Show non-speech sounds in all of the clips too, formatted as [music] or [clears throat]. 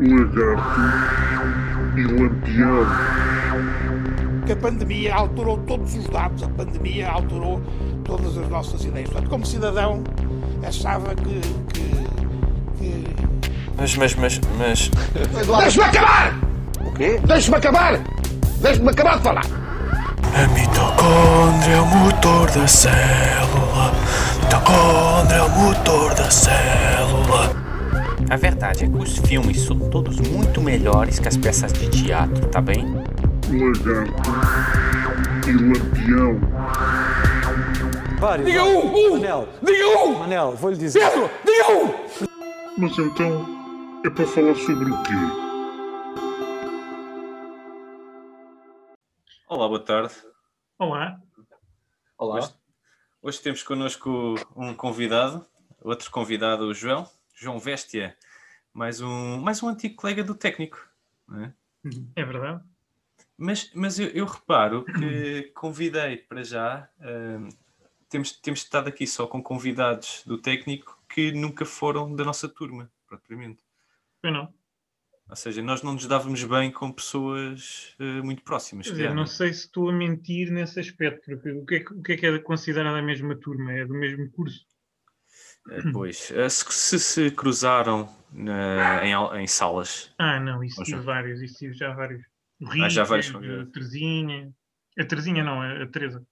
Lagarto e Lampião. que a pandemia alterou todos os dados, a pandemia alterou todas as nossas ideias. Portanto, como cidadão, achava que. que, que... Mas, mas, mas, mas. Deixa-me acabar! O quê? Deixa-me acabar! Deixa-me acabar de falar! A mitocôndria é o motor da célula. Mitocôndria é o motor da célula. A verdade é que os filmes são todos muito melhores que as peças de teatro, tá bem? Lagarto e Lampião. Vários. Diga um! Um! Manel, Diga um! Manel, vou-lhe dizer. Pedro! Diga um! Mas então é para falar sobre o quê? Olá, boa tarde. Olá. Olá. Hoje, hoje temos connosco um convidado, outro convidado, o João, João Vestia, mais um, mais um antigo colega do técnico. não é? É verdade. Mas, mas eu, eu reparo que [clears throat] convidei para já, hum, temos, temos estado aqui só com convidados do técnico que nunca foram da nossa turma, propriamente. Foi não. Ou seja, nós não nos dávamos bem com pessoas eh, muito próximas. Quer dizer, calhar, não sei se estou a mentir nesse aspecto, porque o que é o que, é, que é considerado a mesma turma? É do mesmo curso? Eh, Pois, eh, se, se cruzaram na- em, em salas, Ah, não, isso tive vários, isso tive já vários. O Ah, já vários a. Terezinha. A Terezinha não, a, Teresa.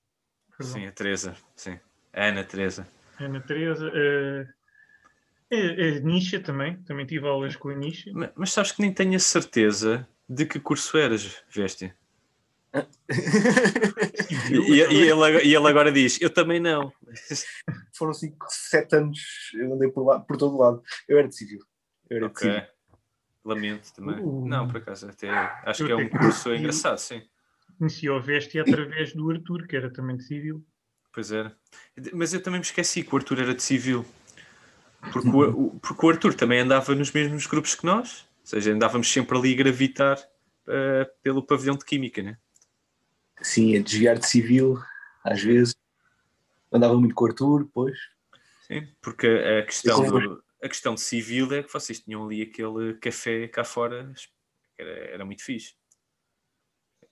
Perdão. sim, a Teresa, sim, a Ana Teresa. A Ana Teresa. A, a, a Nisha também, também tive aulas com a Nisha. Ma- Mas, sabes que nem tenho a certeza de que curso eras, Veste. E, e- ele, agora- e ele agora diz: Eu também não. foram 5, 7 anos, eu andei por, lá, por todo lado. Eu era de civil. Eu era de Ok. civil. Lamento também. Uh. Não, por acaso, até acho Eu que é um curso engraçado, sim. Conheci o Veste através do Arthur, que era também de civil. Pois era. Mas eu também me esqueci que o Arthur era de civil. Porque o, o- porque o Arthur também andava nos mesmos grupos que nós. Ou seja, andávamos sempre ali a gravitar eh, pelo pavilhão de Química, né? Sim, a desviar de civil, às vezes. Andava muito com o Arthur, depois. Sim, porque a questão, do- a questão de civil é que vocês tinham ali aquele café cá fora, que era, era muito fixe.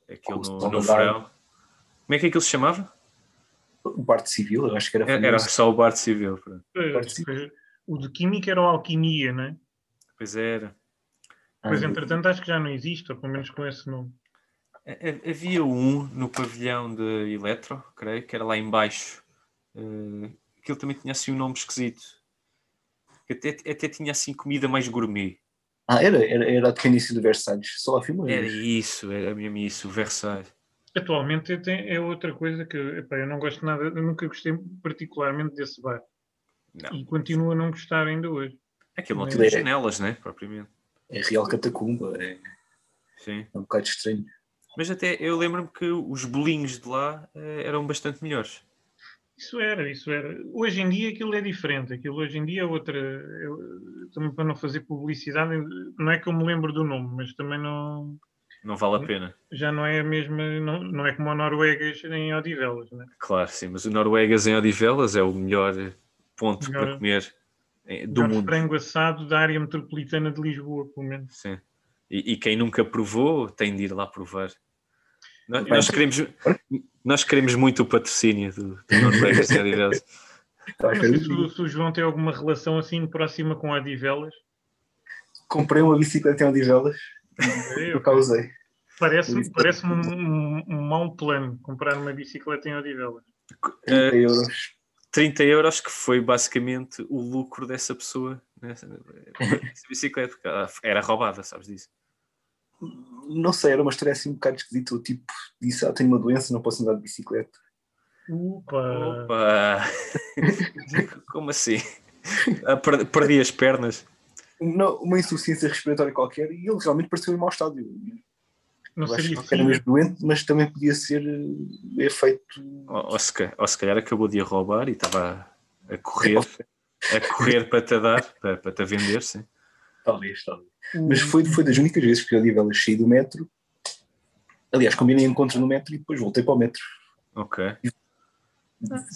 Aquele Com o no, no verão. Como é que aquilo se chamava? O parte civil, eu acho que era Era, era só o bar de civil. pronto. Participa. depois, o de Química era o Alquimia, não é? Pois era. Pois, Ah, entretanto, acho que já não existe, ou pelo menos com esse nome. Ha- ha- Havia um no pavilhão de Eletro, creio, que era lá em baixo. Eh, aquilo também tinha assim um nome esquisito. Que Até, até tinha assim comida mais gourmet. Ah, era, era, era o início do Versalhes. Só fui uma Era isso, era mesmo isso, o Versailles. Atualmente tem- é outra coisa que epá, eu não gosto nada, eu nunca gostei particularmente desse bar. Não, E continuo a não gostar ainda hoje. aquilo não Mas- tinha janelas, né? Propriamente. É Real Catacumba, é, Sim. é um bocado estranho. Mas até eu lembro-me que os bolinhos de lá eh, eram bastante melhores. Isso era, isso era. Hoje em dia aquilo é diferente, aquilo hoje em dia é outra. eu- também para não fazer publicidade, não é que eu me lembro do nome, mas também não. Não vale a pena. Já não é a mesma, não, não é como a Noruegas em Odivelas, né? Claro, sim, mas o Noruegas em Odivelas é o melhor ponto Melhor- para comer eh, do Melhor mundo. frango assado da área metropolitana de Lisboa, pelo menos. Sim. E, e quem nunca provou tem de ir lá provar. Nós, nós queremos, nós queremos muito o patrocínio do, do de se, o- se o João tem alguma relação assim próxima com Odivelas. Comprei uma bicicleta em Odivelas Eu- causa usei. Parece-me parece um, um, um mau plano comprar uma bicicleta em Odivelas. 30 Eh, euros. 30 euros que foi basicamente o lucro dessa pessoa nessa, nessa bicicleta, era roubada, sabes disso? Não sei, era uma história assim um bocado esquisita. O tipo disse: Ah, tenho uma doença, não posso andar de bicicleta. Opa! Opa! [laughs] Como assim? Ah, per- Perdi as pernas. Não, uma insuficiência respiratória qualquer e ele realmente pareceu em mau estado. Eu, Não eu seria que era mesmo doente, mas também podia ser eh, efeito. Ou, ou se, ou se calhar acabou de a roubar e estava a correr, a correr para te dar, para, para te vender, sim. Talvez, talvez. Mas foi, foi das únicas vezes que eu tive elas saí do metro. Aliás, combinei encontro no metro e depois voltei para o metro. Ok.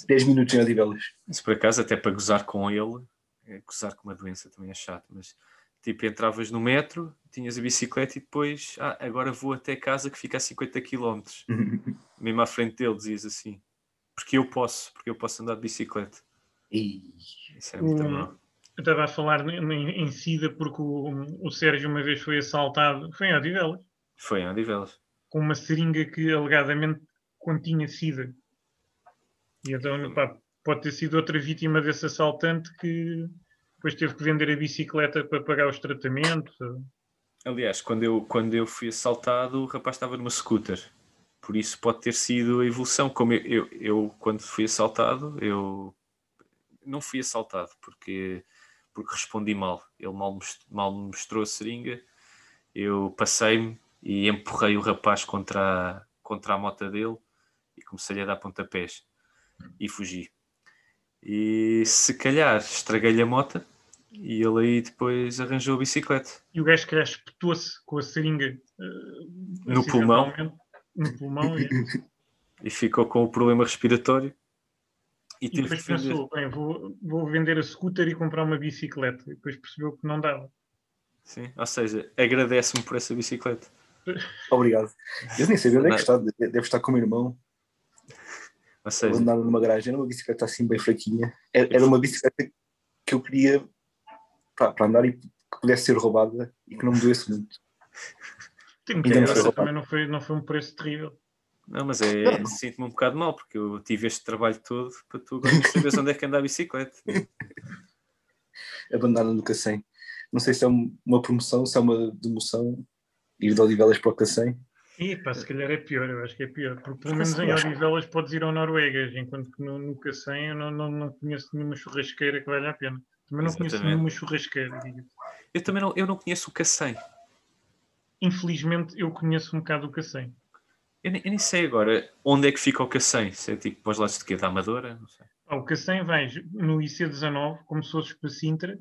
10 minutos em Odivelas. Isso por acaso, até para gozar com ele, é, gozar com uma doença também é chato, mas tipo, entravas no metro, tinhas a bicicleta e depois, ah, agora vou até casa que fica a 50 km. [laughs] Mesmo à frente dele dizias assim. Porque eu posso, porque eu posso andar de bicicleta. Isso é muito Hum. Eu estava a falar em, em, em SIDA porque o, o Sérgio uma vez foi assaltado, foi em Odivelas, Foi em Odivelas. com uma seringa que alegadamente continha SIDA. E então, pá, pode ter sido outra vítima desse assaltante que depois teve que vender a bicicleta para pagar os tratamentos. Aliás, quando eu, quando eu fui assaltado, o rapaz estava numa scooter. Por isso pode ter sido a evolução. Como eu, eu, eu, quando fui assaltado, eu não fui assaltado porque, porque respondi mal. Ele mal, mal me mostrou a seringa, eu passei-me e empurrei o rapaz contra a, contra a moto dele e comecei a dar pontapés e fugi. E se calhar estraguei-lhe a moto e ele aí depois arranjou a bicicleta. E o gajo que espetou-se com a seringa eh, No pulmão. No pulmão. E, [laughs] e ficou com o problema respiratório e e teve depois que pensou, bem, vou, vou vender a scooter e comprar uma bicicleta. E depois percebeu que não dava. Sim, ou seja, agradece-me por essa bicicleta. [laughs] obrigado. Eu nem sabia onde é que está. Deve estar com o meu irmão. Ou seja, andava numa garagem, era uma bicicleta assim bem fraquinha. Era, uma bicicleta que eu queria para, para andar e que pudesse ser roubada e que não me doesse muito. Graça, foi roubado. também não foi, não foi um preço terrível. Não, mas é, sinto-me um bocado mal porque eu tive este trabalho todo para tu agora saberes onde é que anda a bicicleta. Abandonada no Cacém. Não sei se é um- uma promoção, se é uma demoção. Ir de Odivelas para o Cacém. E pá, se calhar é pior, eu acho que é pior. Porque pelo menos em Odivelas podes ir ao Noruegas, enquanto que no, no Cacém eu não, não, não conheço nenhuma churrasqueira que valha a pena. Também não conheço Exatamente. nenhuma churrasqueira. Eu também não, eu não conheço o Cacém. Infelizmente eu conheço um bocado o Cacém. Eu, nem- eu nem sei agora onde é que fica o Cacém. Se é tipo para os lados de quê? Da Amadora? Não sei. Ao Cacém vais no IC19, como se fosses para Sintra,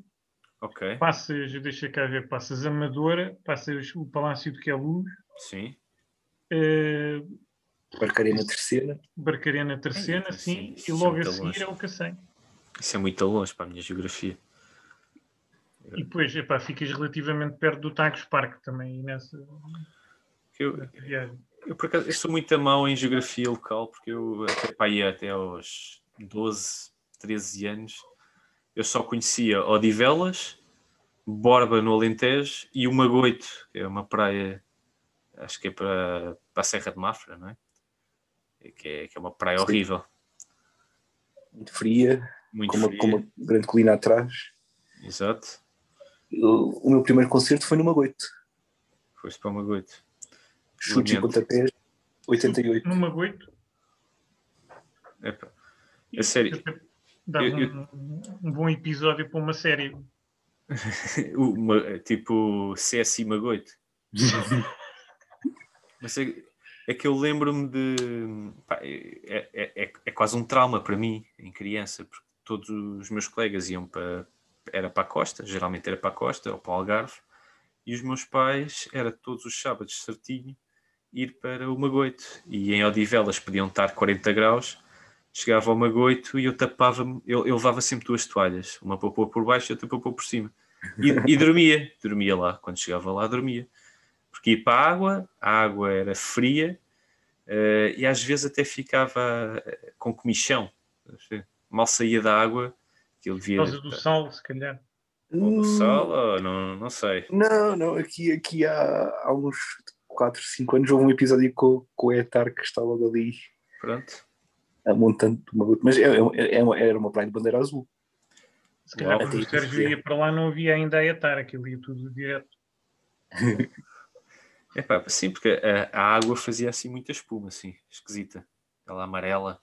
Ok, passas, deixa cá ver, passas Amadora, passas o Palácio de Queluz, sim. eh, Barcarei na terceira. Barcarena Terceira, Ei, sim, sim, e é logo a muito seguir longe. é o Cacém. Isso é muito longe para a minha geografia. E depois, epá, ficas relativamente perto do Tagus Park também, nessa Eu, viagem. Eu, por acaso, eu sou muito a mau em geografia local, porque eu até, pá, ia até aos 12, 13 anos, eu só conhecia Odivelas, Borba no Alentejo e o Magoito, que é uma praia, acho que é para, para a Serra de Mafra, não é? Que é, que é uma praia Sim. horrível, Muito fria, muito com uma, fria. com uma grande colina atrás. Exato, O, o meu primeiro concerto foi numa Goito. foste para o Magoito. Chutes e pontapés, 88. No Magoito, Epá, A sério, dava eu- eu- um, um bom episódio para uma série. [laughs] o Ma- tipo CSI Magoito. [laughs] Mas é, é que eu lembro-me de. pá, é, é, é- é quase um trauma para mim, em criança, porque todos os meus colegas iam para. Era para a costa, geralmente era para a costa ou para o Algarve, e os meus pais era todos os sábados certinho ir para o Magoito. E em Odivelas podiam estar 40 graus, chegava ao Magoito e eu tapava-me, eu, eu levava sempre duas toalhas, uma para pôr por baixo e outra para pôr por cima. E, e dormia, dormia lá. Quando chegava lá, dormia. Porque ia para a água, a água era fria eh, e às vezes até ficava eh, com comichão. Mal saía da água, que ele Por via causa do sal, se calhar. ou do sal, ou não, não sei. Não, não, aqui, aqui há, há uns 4, 5 anos houve um episódio com, com o Etar que está logo ali Pronto. a montante de uma. Mas é, é, é uma- era uma praia de bandeira azul. Se calhar o Sérgio ia para lá não havia ainda a ETAR, aquilo ia tudo direto. [laughs] Epá, sim, porque a, a água fazia assim muita espuma, assim, esquisita. Aquela amarela.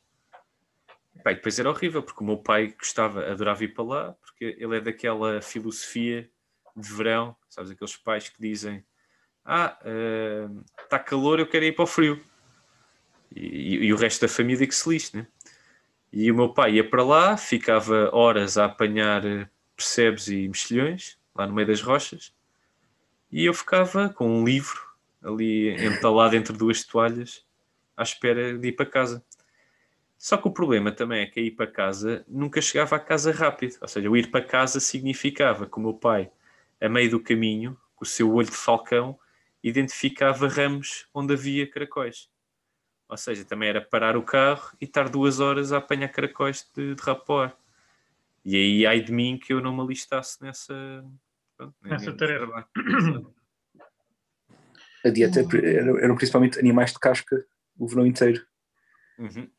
Epá, e depois era horrível, porque o meu pai gostava, adorava ir para lá, porque ele é daquela filosofia de verão, sabes, aqueles pais que dizem ah, está calor, eu quero ir para o frio. E, e- e o resto da família que se lixe, né? E o meu pai ia para lá, ficava horas a apanhar eh, percebes e mexilhões, lá no meio das rochas, e eu ficava com um livro ali entalado entre duas toalhas à espera de ir para casa. Só que o problema também é que ir para casa nunca chegava a casa rápido. Ou seja, o ir para casa significava que o meu pai a meio do caminho, com o seu olho de falcão, identificava ramos onde havia caracóis. Ou seja, também era parar o carro e estar duas horas a apanhar caracóis de, de rapor. E aí, ai de mim que eu não me alistasse nessa, pronto, Nessa tarefa. A dieta era- eram principalmente animais de casca o verão inteiro. Uhum.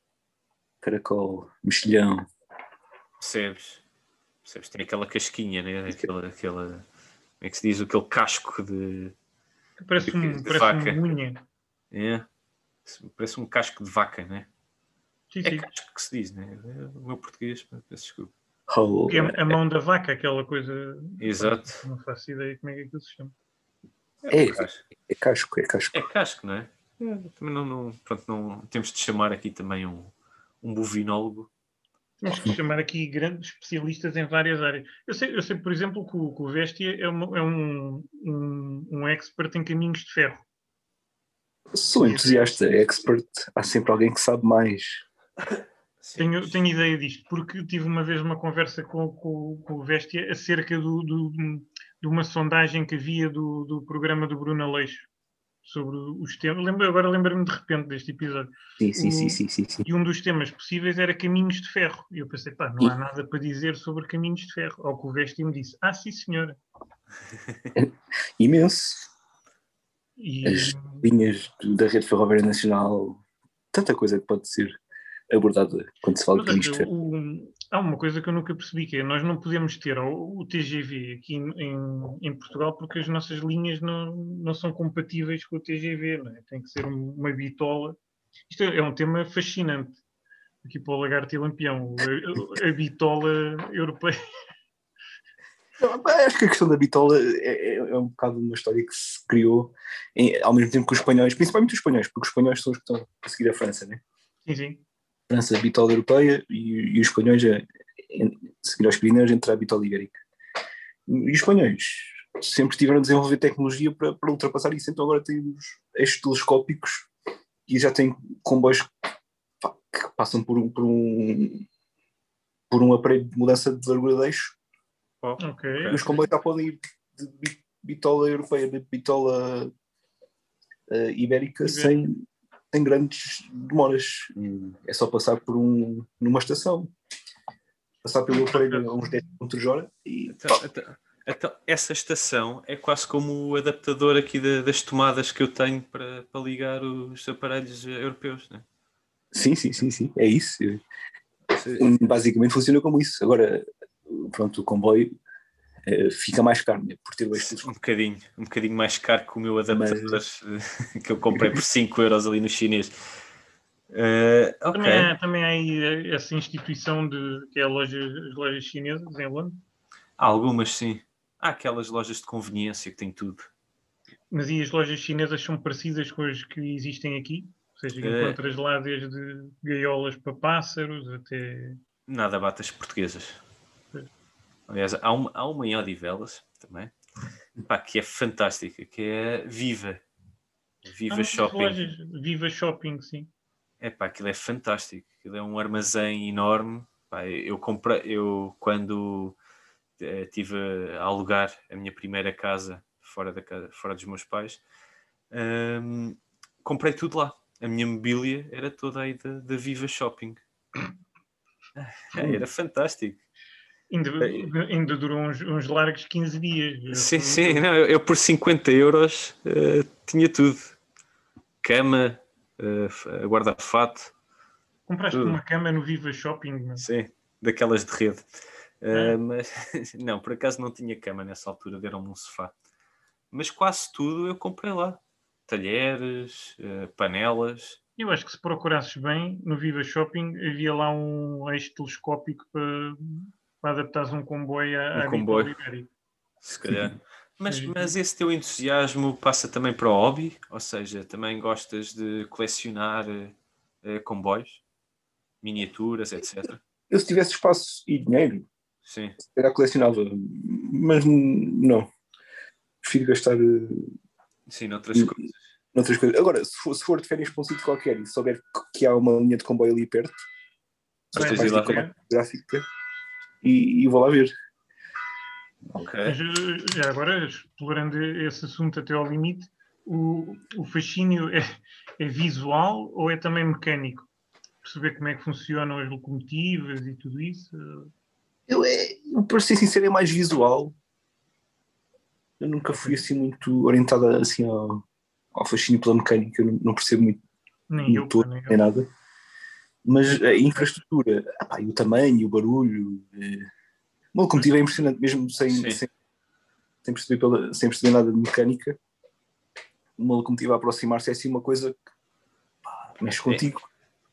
Caracol, mexilhão. Percebes? Percebes? Tem aquela casquinha, né? Aquela, aquela, como é que se diz? Aquele casco de. Parece, um, de parece vaca. uma unha. É, parece um casco de vaca, né? Sim, É sim. casco que se diz, né? É o meu português, peço desculpa. Oh, Que é a mão da vaca, aquela coisa. Exato. Não faço ideia como é que aquilo se chama. É, um casco. é casco, é casco. É casco, não é? É, Também não, não, pronto, não, temos de chamar aqui também um, um bovinólogo. Temos que chamar aqui grandes especialistas em várias áreas. Eu sei, eu sei por exemplo, que o, que o Vestia é, uma- é um, um, um expert em caminhos de ferro. Sou entusiasta, expert. Há sempre alguém que sabe mais. Tenho, tenho ideia disto, porque tive uma vez uma conversa com, com- com o Vestia acerca do, do- de uma sondagem que havia do, do programa do Bruno Aleixo sobre os temas. Lembro, agora lembro-me de repente deste episódio. Sim, sim, O- sim, sim, sim, sim. E um dos temas possíveis era caminhos de ferro. E eu pensei, pá, não há nada para dizer sobre caminhos de ferro. Ao que o Vestia me disse, ah, sim, senhora. [laughs] Imenso. E, As linhas da rede ferroviária nacional. Tanta coisa que pode ser abordada quando se fala Mas de olha, isto. o- há uma coisa que eu nunca percebi, que é nós não podemos ter o, o TGV aqui em, em- em Portugal porque as nossas linhas não, não são compatíveis com o TGV, não é? tem que ser um- uma bitola. Isto é, é um tema fascinante aqui para o Lagarto e Lampião, a, a bitola europeia. Não, Acho que a questão da bitola é, é- é um bocado uma história que se criou em- ao mesmo tempo que os espanhóis, principalmente os espanhóis, porque os espanhóis são os que estão a seguir a França, né? Sim, sim. França, a bitola europeia e, e os espanhóis a, em- seguir aos Pirineus entre a bitola ibérica. E os espanhóis sempre tiveram a desenvolver tecnologia para, para ultrapassar isso, então agora têm os eixos telescópicos e já têm comboios que passam por um, por um por um aparelho de mudança de largura de eixo. Ok. e os comboios já podem ir de bi- bitola europeia de bitola eh, ibérica. sem, sem grandes demoras. É só passar por um, numa estação, passar pelo aparelho a uns 10 km hora e Então, então- então, essa estação é quase como o adaptador aqui da- das tomadas que eu tenho para, para ligar os aparelhos europeus, né? sim, sim, sim, sim, é isso. Basicamente funciona como isso. Agora, pronto, o comboio fica mais caro, né, por ter o eixo Um bocadinho, um bocadinho mais caro que o meu adaptador eh, [laughs] que eu comprei por 5 euros ali no chinês. Eh, ok, Também, há, também há aí eh, essa instituição de, que é a loja, as lojas chinesas em Londres. Há algumas sim. Há aquelas lojas de conveniência que têm tudo. Mas e as lojas chinesas são parecidas com as que existem aqui? Ou seja, É. encontras lá desde gaiolas para pássaros até. Nada bate as portuguesas. Aliás, há uma, há uma em Odivelas também, pá, que é fantástica, que é Viva. Viva Shopping. Lojas, Viva Shopping, sim. É pá, aquilo é fantástico. Aquilo é um armazém enorme. Pá, eu comprei, eu quando eh, tive a alugar a minha primeira casa fora, da, casa, fora dos meus pais, hum, comprei tudo lá. A minha mobília era toda aí da, da Viva Shopping. Ah, Era fantástico. Ainda, É. ainda durou uns, uns largos 15 dias. Sim, sim, não, eu, eu por 50 euros eh, tinha tudo. Cama, f- guarda-fato, Compraste tudo. uma cama no Viva Shopping. não? sim, daquelas de rede. Ah. Eh, mas [laughs] não, por acaso não tinha cama nessa altura, deram-me um sofá. Mas quase tudo eu comprei lá. Talheres, panelas. Eu acho que se procurasses bem, no Viva Shopping havia lá um eixo telescópico para, para adaptares um comboio à, Um comboio. Se calhar. Mas, mas esse teu entusiasmo passa também para o hobby? Ou seja, também gostas de colecionar eh, comboios, miniaturas, etc. Eu, se tivesse espaço e dinheiro, Sim. era colecionava, mas não. Prefiro gastar eh, Sim, noutras coisas. noutras coisas. Agora, se for, se for de férias para um sítio qualquer e souber que- há uma linha de comboio ali perto, acho que ir lá uma gráfica e, e vou lá ver. Ok. Mas eh, já agora, explorando esse assunto até ao limite, o, o fascínio é, é visual ou é também mecânico? Perceber como é que funcionam as locomotivas e tudo isso? Eu, é, eu, para ser sincero, é mais visual. Eu nunca fui assim muito orientado assim ao, ao fascínio pela mecânica, eu não, não percebo muito Nem eu, motor, nem nem eu. nada. Mas a infraestrutura, pá, e o tamanho, o barulho, eh, uma locomotiva é impressionante, mesmo sem, sem, sem, perceber pela- sem perceber nada de mecânica. Uma locomotiva a aproximar-se é assim uma coisa que pá, mexe contigo.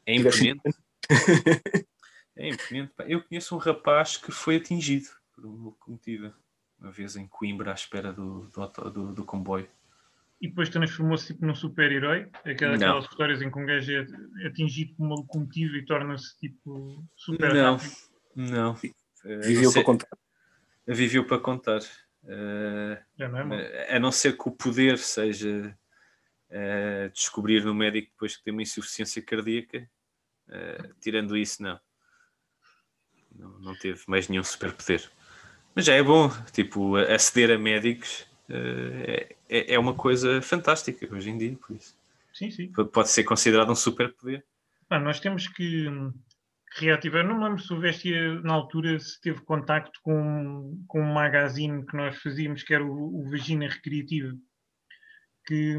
É Tiveste- imponente. [laughs] É imponente. Eu conheço um rapaz que foi atingido por uma locomotiva, uma vez em Coimbra, à espera do, do, do- do comboio. E depois transformou-se tipo num super-herói? Aquela- Não. Aquelas histórias em que um gajo é atingido por uma locomotiva e torna-se tipo super Não, rápido. não. Eh, Viveu não sei- para contar. Viveu para contar. Eh, Já não é mau. a não ser que o poder seja eh, descobrir no médico depois que tem uma insuficiência cardíaca, eh, tirando isso, não. não. Não teve mais nenhum superpoder. Mas já é bom, tipo, aceder a médicos eh, é, é uma coisa fantástica hoje em dia, por isso. Sim, sim. Pode ser considerado um superpoder. Pá, nós temos que reativar. Não me lembro se o Vestia, na altura, se teve contacto com, com um magazine que nós fazíamos, que era o, o Vagina Recreativa, que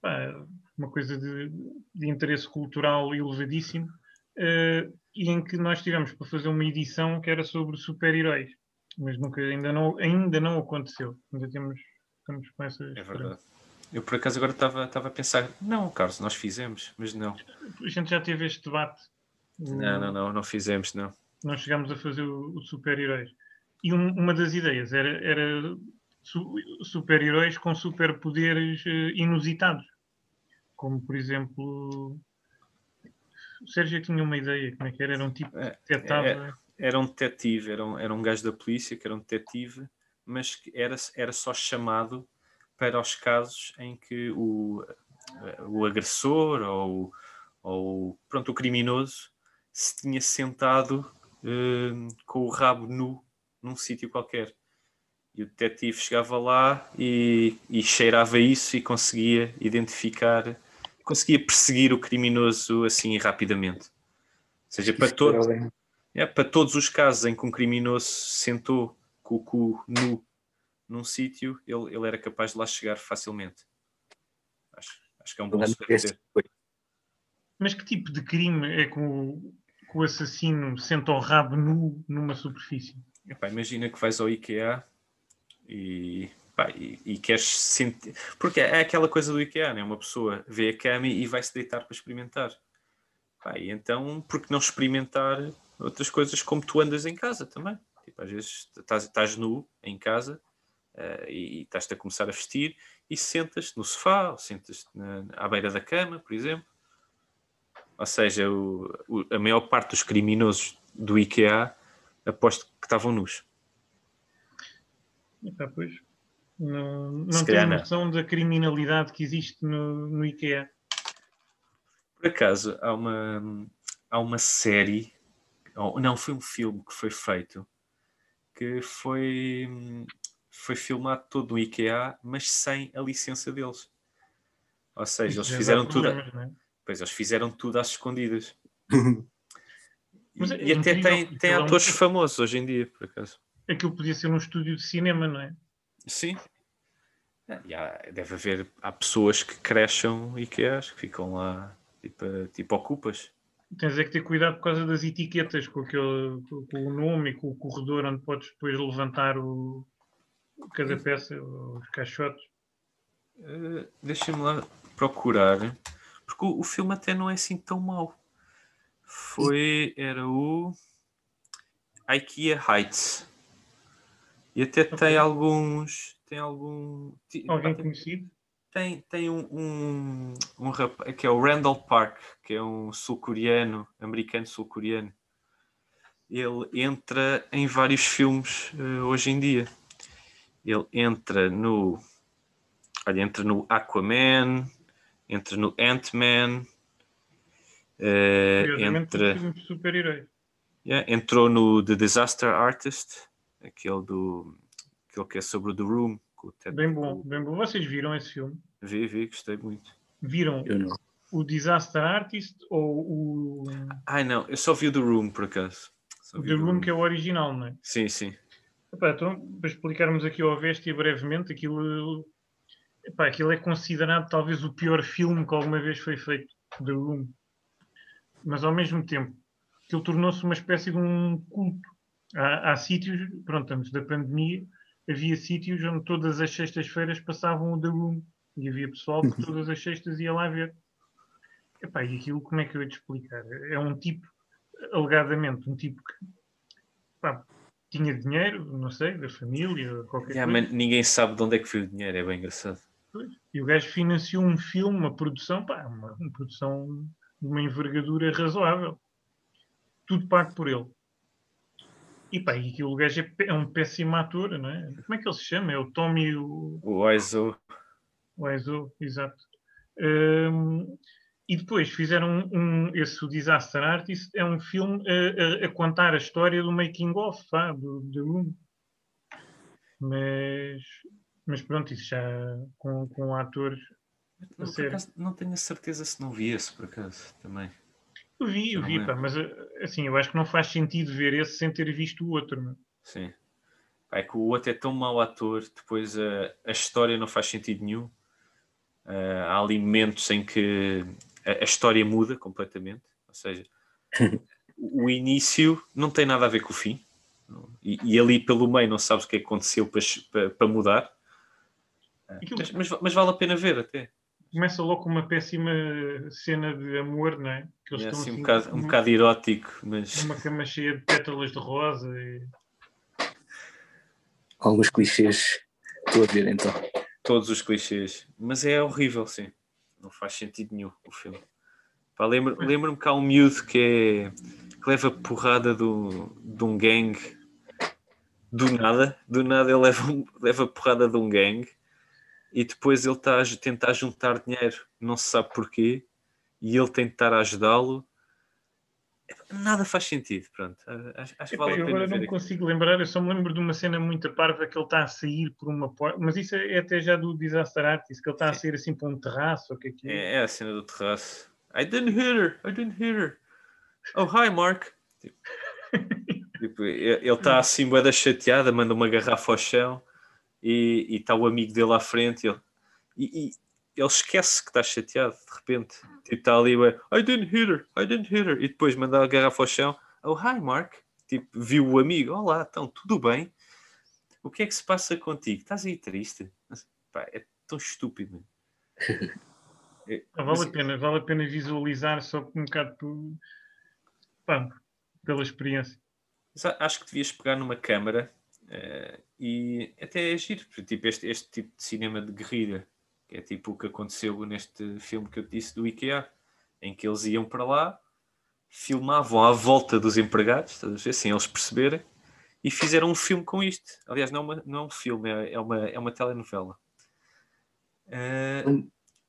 pá, uma coisa de, de interesse cultural elevadíssimo, eh, e em que nós tivemos para fazer uma edição que era sobre super-heróis. Mas nunca, ainda não, ainda não aconteceu. Ainda temos, estamos com essa É verdade. Eu por acaso agora estava estava a pensar, não, Carlos, nós fizemos, mas não. A gente já teve este debate. Não, não, não, não fizemos, não. nós chegámos a fazer o, o super-heróis. E um- uma das ideias era, era su- super-heróis com superpoderes eh, inusitados. Como, por exemplo, o Sérgio tinha uma ideia, como é que era? Era um tipo É, que detectava. Era um detetive, era um, era um gajo da polícia que era um detetive, mas que era, era só chamado para os casos em que o, o agressor ou, ou pronto, o criminoso se tinha sentado hum, com o rabo nu num sítio qualquer. E o detetive chegava lá e, e cheirava isso e conseguia identificar, conseguia perseguir o criminoso assim rapidamente. Ou seja, para todos. É, para todos os casos em que um criminoso se sentou com o cu nu num sítio, ele, ele era capaz de lá chegar facilmente. Acho, acho que é um bom. Mas que tipo de crime é que o, que o assassino senta o rabo nu numa superfície? Epá, imagina que vais ao IKEA e, pá, e, e queres sentir. Porque é aquela coisa do IKEA, né? uma pessoa vê a cama e vai se deitar para experimentar. Pá, e então, por que não experimentar outras coisas como tu andas em casa também? Tipo, às vezes estás, estás nu em casa eh, e, e estás-te a começar a vestir e sentas-te no sofá ou sentas-te à beira da cama, por exemplo. Ou seja, o- o- a maior parte dos criminosos do IKEA aposto que estavam nus. Epá, pois, não, não tenho noção da criminalidade que existe no, no IKEA. Por acaso, há uma, há uma série, não, foi um filme que foi feito, que foi, foi filmado todo no IKEA, mas sem a licença deles. Ou seja, eles Já fizeram tudo, problemas, não é? pois, eles fizeram tudo às escondidas. E, [laughs] Mas e até tem, porque tem é um- atores famosos hoje em dia, por acaso. Aquilo podia ser um estúdio de cinema, não é? Sim. Ah, e há- deve haver, há pessoas que crescem IKEAs, que ficam lá, tipo, tipo ocupas. Tens é que ter cuidado por causa das etiquetas, com, aquele, com, o nome e com o corredor onde podes depois levantar o, cada peça, os caixotes. Uh, Deixa-me lá procurar, porque o, o filme até não é assim tão mau. Foi, era o IKEA Heights. E até tem alguns, tem algum, Alguém tem, conhecido? Tem, tem um, um, um rapaz, que é o Randall Park, que é um sul-coreano, americano sul-coreano. Ele entra em vários filmes uh, hoje em dia. Ele entra no Olha, entra no Aquaman, entra no Ant-Man, Curiosamente, entra, super-heróis. yeah, entrou no The Disaster Artist, aquele do aquele que é sobre o The Room. Com o Ted- Bem bom, bem bom. Vocês viram esse filme? Vi, vi, gostei muito. Viram Eu não. o Disaster Artist ou o, Ai não, eu só vi o The Room por acaso. Só o vi The Room, que é o original, não é? Sim, sim. Epá, então, para explicarmos aqui ao Vestia brevemente, aquilo, epá, aquilo é considerado talvez o pior filme que alguma vez foi feito, The Room. Mas ao mesmo tempo, aquilo tornou-se uma espécie de um culto. Há, há sítios, pronto, antes da pandemia, havia sítios onde todas as sextas-feiras passavam o The Room. E havia pessoal que todas as sextas ia lá ver. Epá, e aquilo, como é que eu ia te explicar? É um tipo, alegadamente, um tipo que pá, tinha dinheiro, não sei, da família, qualquer Yeah, coisa. mas ninguém sabe de onde é que foi o dinheiro, é bem engraçado. E o gajo financiou um filme, uma produção, pá, uma, uma produção de uma envergadura razoável. Tudo pago por ele. E pá, e o gajo é, é um péssimo ator, não é? Como é que ele se chama? É o Tommy o, O Aizo, o Aizo, exato. Hum, e depois fizeram um, um- esse o Disaster Artist, é um filme a, a- a contar a história do making of, vá, do, do Room. Mas, mas pronto, isso já com, com atores. não, acaso, não tenho a certeza se não vi esse, por acaso, também. Eu vi, eu Não vi, é? pá, mas eh, assim, eu acho que não faz sentido ver esse sem ter visto o outro. meu. Sim. Pá, É que o outro é tão mau ator, depois a, a história não faz sentido nenhum. Ah, há ali momentos em que a, a história muda completamente. Ou seja, [laughs] o início não tem nada a ver com o fim. E, e ali pelo meio não sabes o que é que aconteceu para, para, para mudar. Mas, mas vale a pena ver até. Começa logo com uma péssima cena de amor, não é? Que É estão assim um assim, bocado, um numa- bocado erótico, mas numa cama cheia de pétalas de rosa. E... Alguns clichês. Estou a ver então. todos os clichês. Mas é horrível, sim. Não faz sentido nenhum o filme. Pá, lembro- Lembro-me que há um miúdo que, é, que leva porrada do, de um gangue do nada. Do nada ele leva, um- leva porrada de um gangue e depois ele está a tentar juntar dinheiro, não se sabe porquê, e ele tentar ajudá-lo. Nada faz sentido, pronto. Acho, acho que vale eu a pena agora não me consigo lembrar, eu só me lembro de uma cena muito parva que ele está a sair por uma porta, mas isso é até já do Disaster Artist, que ele está a sair assim para um terraço, ou o que é que é. É, é a cena do terraço. I didn't hit her, I didn't hit her. Oh, hi, Mark. [laughs] Tipo, tipo, ele está assim, boeda chateada, manda uma garrafa ao chão e está o amigo dele à frente. E ele, e, e ele esquece que está chateado, de repente. Tipo, está ali, I didn't hit her, I didn't hit her. E depois manda a garrafa ao chão. Oh, hi, Mark. Tipo, viu o amigo. Olá, então, tudo bem? O que é que se passa contigo? Estás aí triste? Pá, é tão estúpido. [laughs] É, Vale mas- a pena, vale a pena visualizar só um bocado por, pá, pela experiência. Mas acho que devias pegar numa câmara eh, e até é giro, tipo este, este tipo de cinema de guerrilha, que é tipo o que aconteceu neste filme que eu te disse do IKEA, em que eles iam para lá, filmavam à volta dos empregados, estás a ver, sem eles perceberem, e fizeram um filme com isto. Aliás, não é, uma, não é um filme, é, é uma, é uma telenovela. Eh,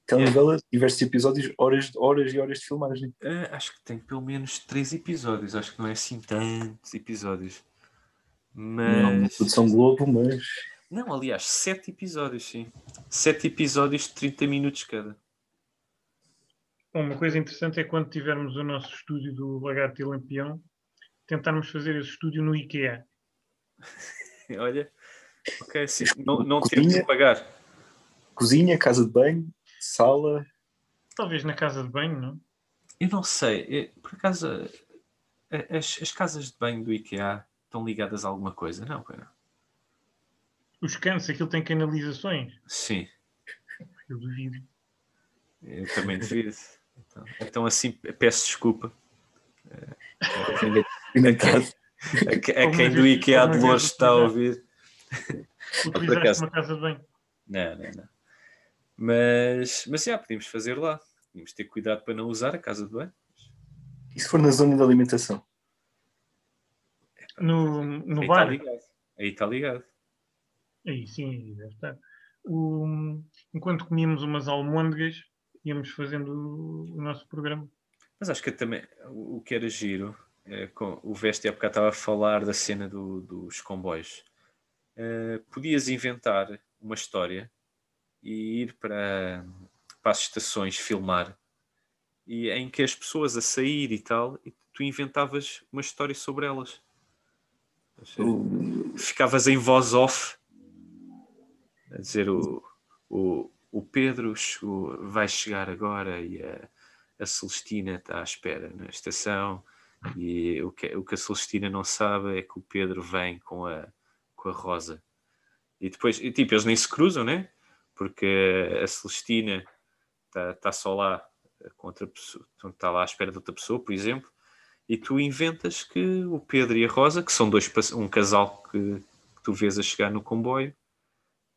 Telenovela, diversos episódios, horas, horas e horas de filmagem. eh, acho que tem pelo menos três episódios, acho que não é assim tantos episódios. Não é uma Mas. produção Globo, mas Não, aliás, sete episódios, sim. Sete episódios de 30 minutos cada. Uma coisa interessante é quando tivermos o nosso estúdio do Lagarto e Lampião, tentarmos fazer esse estúdio no IKEA. [laughs] Olha, ok, sim. Não, não Cozinha. temos que pagar. cozinha, casa de banho, sala. Talvez na casa de banho, não? Eu não sei, por acaso, as, as casas de banho do IKEA estão ligadas a alguma coisa? Não, pera. Os cantos, aquilo tem canalizações. Sim, Eu duvido. eu também devido. Então, então, assim, peço desculpa Alimentado. a, que- a Alguma quem do IKEA de longe está a ouvir. Utilizaste uma casa de banho. Não, não, não. Mas, mas já, podíamos fazer lá. Tínhamos de ter cuidado para não usar a casa de banho. E se for na zona da alimentação? No, no Aí está ligado. Aí está ligado. Aí sim, deve estar. O- enquanto comíamos umas almôndegas, íamos fazendo o, o nosso programa. Mas acho que também o que era giro eh, com- o Veste há bocado estava a falar da cena do- dos comboios. Eh, podias inventar uma história e ir para, para as estações filmar e em que as pessoas a sair e tal, e tu inventavas uma história sobre elas. Ficavas em voz off a dizer o, o, o Pedro chegou- vai chegar agora e a, a Celestina está à espera na estação. E o que, o que a Celestina não sabe é que o Pedro vem com a, com a Rosa. E depois, e, tipo, eles nem se cruzam, né? Porque a Celestina está tá só lá com outra pessoa, está lá à espera de outra pessoa, por exemplo, e tu inventas que o Pedro e a Rosa, que são dois, um casal que, que tu vês a chegar no comboio,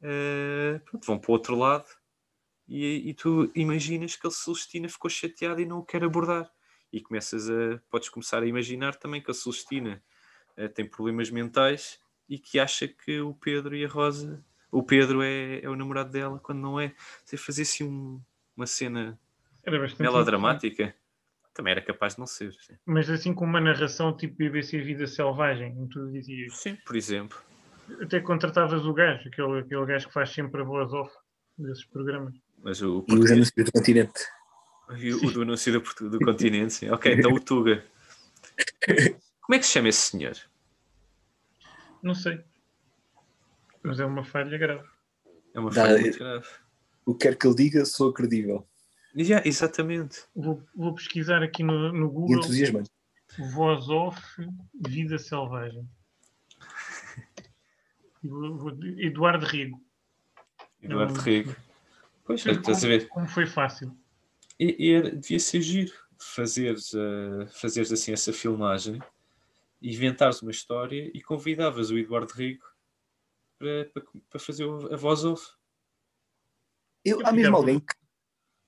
eh, pronto, vão para o outro lado e, e tu imaginas que a Celestina ficou chateada e não o quer abordar. E começas a, podes começar a imaginar também que a Celestina eh, tem problemas mentais e que acha que o Pedro e a Rosa, o Pedro é, é o namorado dela, quando não é. Você fazer assim um- uma cena melodramática, também era capaz de não ser. Sim, Mas assim com uma narração tipo BBC Vida Selvagem, como tu dizias. Sim, por exemplo. Até contratavas o gajo, aquele, aquele gajo que faz sempre a voz off desses programas. Mas o, os anúncios do continente. E o, o do anúncio do, do continente, sim. Ok, então o Tuga. Como é que se chama esse senhor? Não sei. Mas é uma falha grave. É uma Dá- falha muito grave. O que quer que ele diga, sou credível Yeah, exatamente. Vou, vou pesquisar aqui no, no Google entusiasmante. voz off Vida Selvagem. Vou- vou- Eduardo Rigo. Eduardo Não- Rego. Pois, Como, estás a ver? como foi fácil. E, e era- devia ser giro fazeres, eh, fazeres assim essa filmagem, inventares uma história e convidavas o Eduardo Rego para, para, para fazer a voz off. Eu, há mesmo alguém que,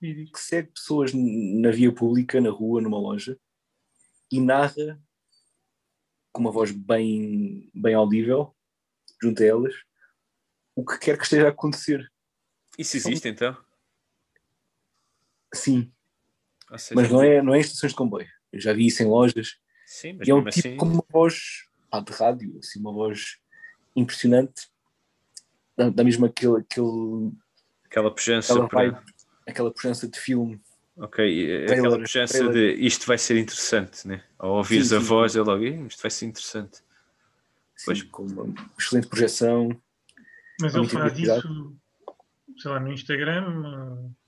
que segue pessoas na via pública, na rua, numa loja, e narra com uma voz bem, bem audível, junto a elas, o que quer que esteja a acontecer. Isso existe então? Sim, seja, mas não é, não é em estações de comboio. Eu já vi isso em lojas. Sim, mas E é um tipo assim. com uma voz pá, de rádio, assim, uma voz impressionante. Dá, dá mesmo aquele, aquele, Aquela pujança aquela, para. Aquela pujança de filme. Ok, Trailer, aquela pujança trailer. de isto vai ser interessante, né? Ao ouvires Sim, a sim, voz, é logo, "Ih, isto vai ser interessante. Pois. Sim, com uma excelente projeção. Mas ele faz isso, sei lá, no Instagram. eh,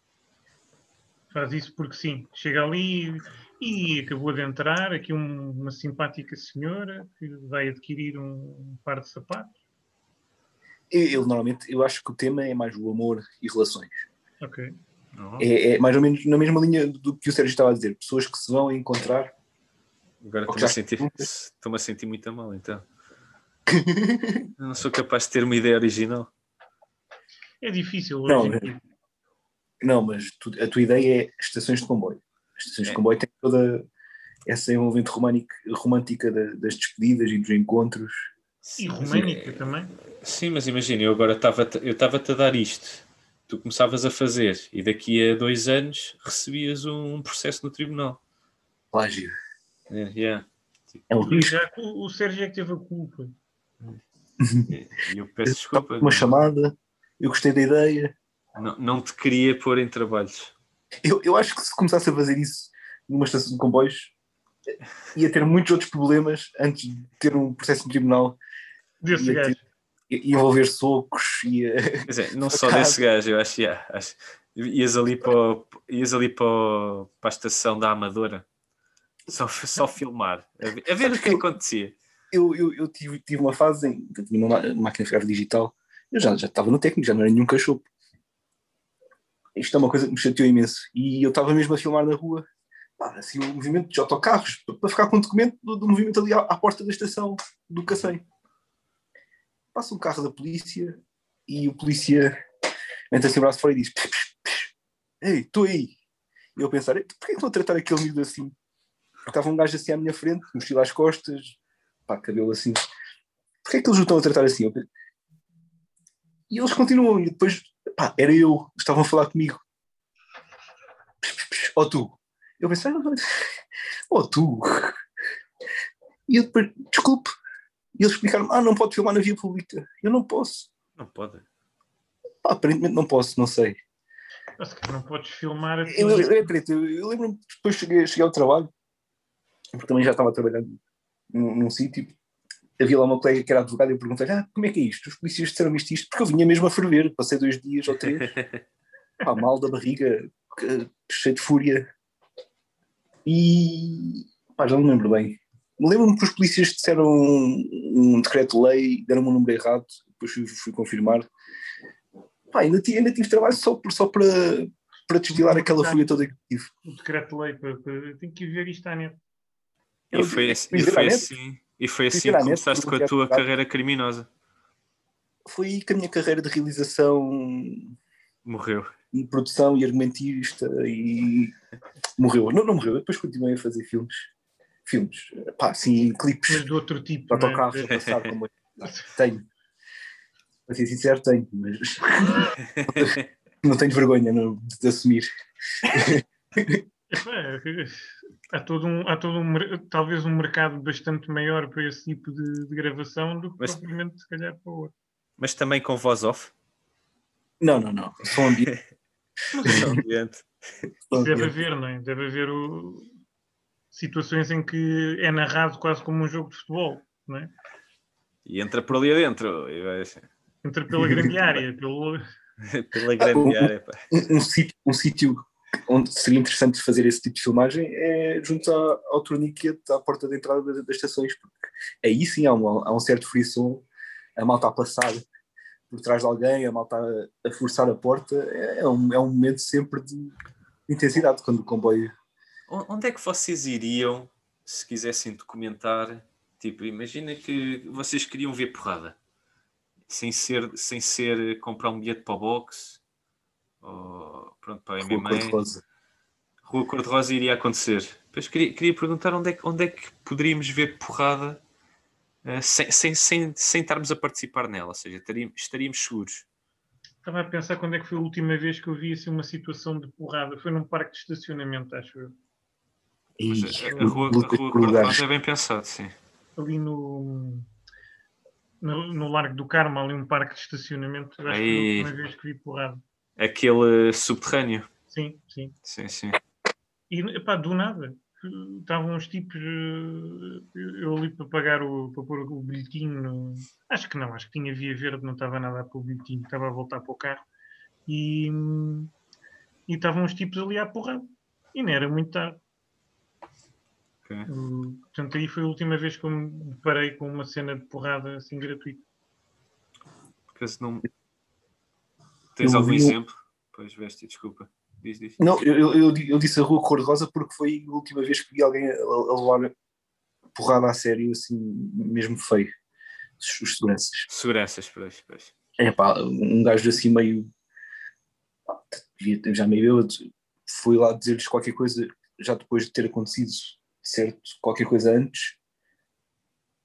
Faz isso porque sim. Chega ali e acabou de entrar aqui um- uma simpática senhora que vai adquirir um par de sapatos. Ele normalmente, eu acho que o tema é mais o amor e relações. Ok. Não? É, é mais ou menos na mesma linha do que o Sérgio estava a dizer. Pessoas que se vão encontrar. Agora Ou estou-me a, sentir, estou-me a sentir muito a mal, então. [laughs] Eu não sou capaz de ter uma ideia original. É difícil Não, é- dia. Não, mas tu- a tua ideia é estações de comboio. As estações É. de comboio têm toda essa envolvente romântica, romântica da- das despedidas e dos encontros. E mas- românica também. Sim, mas imagina, eu agora estava eu estava-te a dar isto. Tu começavas a fazer e daqui a dois anos recebias um processo no tribunal. Plágio. É, yeah. É um risco. Já que o o Sérgio é que teve a culpa. E eu peço desculpa. Uma chamada, eu gostei da ideia. Não, não te queria pôr em trabalhos. Eu, eu acho que se começasse a fazer isso numa estação de comboios, ia ter muitos outros problemas antes de ter um processo no tribunal Desse gajo. e e envolver socos e dizer, não [laughs] só desse gajo, eu acho, yeah, acho ias ali, para, ias ali para, para a estação da Amadora só, só filmar, a ver, a ver o que acontecia. eu, eu, eu tive, tive uma fase em que eu tinha uma ma- máquina fotográfica digital, eu já, já estava no técnico, já não era nenhum cachorro. Isto é uma coisa que me chateou imenso. E eu estava mesmo a filmar na rua, pá, assim, o movimento de autocarros, pa- para ficar com o documento do, do movimento ali à, à porta da estação do Cacém. Passa um carro da polícia e o polícia mete assim o braço fora e diz: "Psh, psh, psh, Ei, estou aí. E eu pensar: "Ei, porquê que estão a tratar aquele miúdo assim? Porque estava um gajo assim à minha frente, mochila às costas, pá, cabelo assim. Porquê é que eles o estão a tratar assim? Eu pe- E eles continuam, e depois, pá, era eu, estavam a falar comigo. Ó tu. Eu pensei, "Ah, oh tu. E eu depois, desculpe. E eles explicaram ah, não pode filmar na via pública. Eu não posso. Não pode. Pá, aparentemente não posso, não sei. Mas que não podes filmar a Eu, eu, eu, eu, eu lembro-me que depois cheguei, cheguei ao trabalho, porque também já estava trabalhando num, num sítio. Havia lá uma colega que era advogada e eu perguntei-lhe: ah, como é que é isto? Os polícias disseram isto, isto, porque eu vinha mesmo a ferver. Passei dois dias ou três, [laughs] pá, mal da barriga, cheio de fúria. E pá, já não me lembro bem. Lembro-me que os polícias disseram um, um decreto-lei, deram-me um número errado, depois fui, fui confirmar. Pá, ainda, tive, ainda tive trabalho só, por- só para, para destilar aquela fúria toda que tive. o decreto-lei. Tenho que ir ver isto à net. E foi, assim- e foi assim, e foi assim que net, começaste com a porque tua carreira criminosa. Foi aí que a minha carreira de realização Morreu. e produção e argumentista e morreu. Não, não morreu, eu depois continuei a fazer filmes. Filmes, pá, assim, clipes Mas do outro tipo. de é? autocarros a passar como [laughs] tenho. Para ser sincero, tenho, mas [laughs] não tenho vergonha não, de assumir. Epá, Há todo um, há todo um, talvez um mercado bastante maior para esse tipo de, de gravação do que Mas- propriamente, se calhar, para o outro. Mas também com voz off. Não, não, não. Só um ambiente. [laughs] Ambiente. só Deve ambiente. haver, não é? Deve haver o- situações em que é narrado quase como um jogo de futebol, não é? E entra por ali adentro. E vai assim, Entra pela grande área, [laughs] pelo... Pela grande área. pá. Um, um sítio, um sítio onde seria interessante fazer esse tipo de filmagem é junto à- ao torniquete à porta de entrada das, das estações, porque aí sim há um, há um certo frisson, a malta a passar por trás de alguém, a malta a, a forçar a porta, é, é um, é um momento sempre de intensidade quando o comboio. Onde é que vocês iriam se quisessem documentar? Tipo, imagina que vocês queriam ver porrada. Sem ser, sem ser comprar um bilhete para o boxe ou pronto, para a Rua MMA. Cor-de-Rosa. Rua Cor-de-Rosa iria acontecer. Depois queria, queria perguntar onde é, que- onde é que poderíamos ver porrada eh, sem, sem, sem, sem estarmos a participar nela, ou seja, estaríamos, estaríamos seguros. Estava a pensar quando é que foi a última vez que eu vi assim, uma situação de porrada. Foi num parque de estacionamento, acho eu. Mas Ih, a, a rua, a rua. Cor-de-Rosa é bem pensado, sim. Ali no, no, no Largo do Carmo, ali um parque de estacionamento. Acho que foi a Aí. última vez que vi porrada. Aquele subterrâneo. Sim, sim. Sim, sim. E epá, do nada. Estavam uns tipos. eh, Eu ali para pagar o. para pôr o bilhetinho. no- Acho que não, acho que tinha via verde, não estava nada a pôr o bilhetinho, estava a voltar para o carro. E. E estavam uns tipos ali à porrada. E não era muito tarde. Uh, Portanto, aí foi a última vez que eu me deparei com uma cena de porrada assim gratuita. Porque se não... Tens Eu algum vi exemplo? Pois, veste, desculpa. Diz, diz. Não, eu, eu, eu di- eu disse a Rua Cor-de-Rosa porque foi a última vez que vi alguém a, a levar porrada a sério, assim, mesmo feio. Os, seguranças. Seguranças, pois, pois. É pá, um gajo assim meio. Já meio eu fui lá dizer-lhes qualquer coisa, já depois de ter acontecido, certo? Qualquer coisa antes,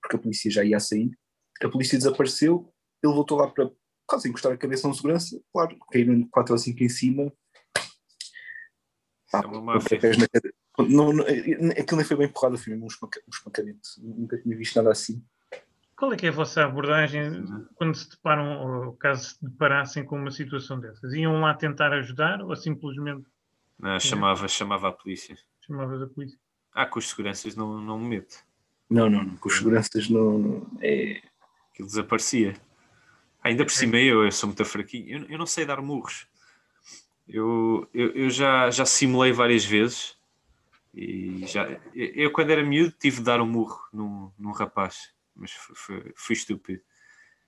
porque a polícia já ia a sair. A polícia desapareceu, ele voltou lá para quase encostar a cabeça a um segurança, claro, caíram quatro ou cinco em cima. Pá, É uma na cadeira. Não, não, aquilo nem foi bem empurrado, foi mesmo um espanca- um espancamento. Nunca tinha visto nada assim. Qual é que é a vossa abordagem quando se deparam, ou caso se deparassem com uma situação dessas? Iam lá tentar ajudar ou simplesmente Não, chamava, chamava a polícia. chamavas a polícia? Ah, com os seguranças não, não me meto. Não, não, não. Com os seguranças não. não é, Aquilo desaparecia. Ainda por cima eu, eu sou muito fraquinho. Eu, eu não sei dar murros. Eu, eu, eu já, já simulei várias vezes. E já, eu, eu, quando era miúdo, tive de dar um murro num, num rapaz. Mas foi, foi- fui estúpido.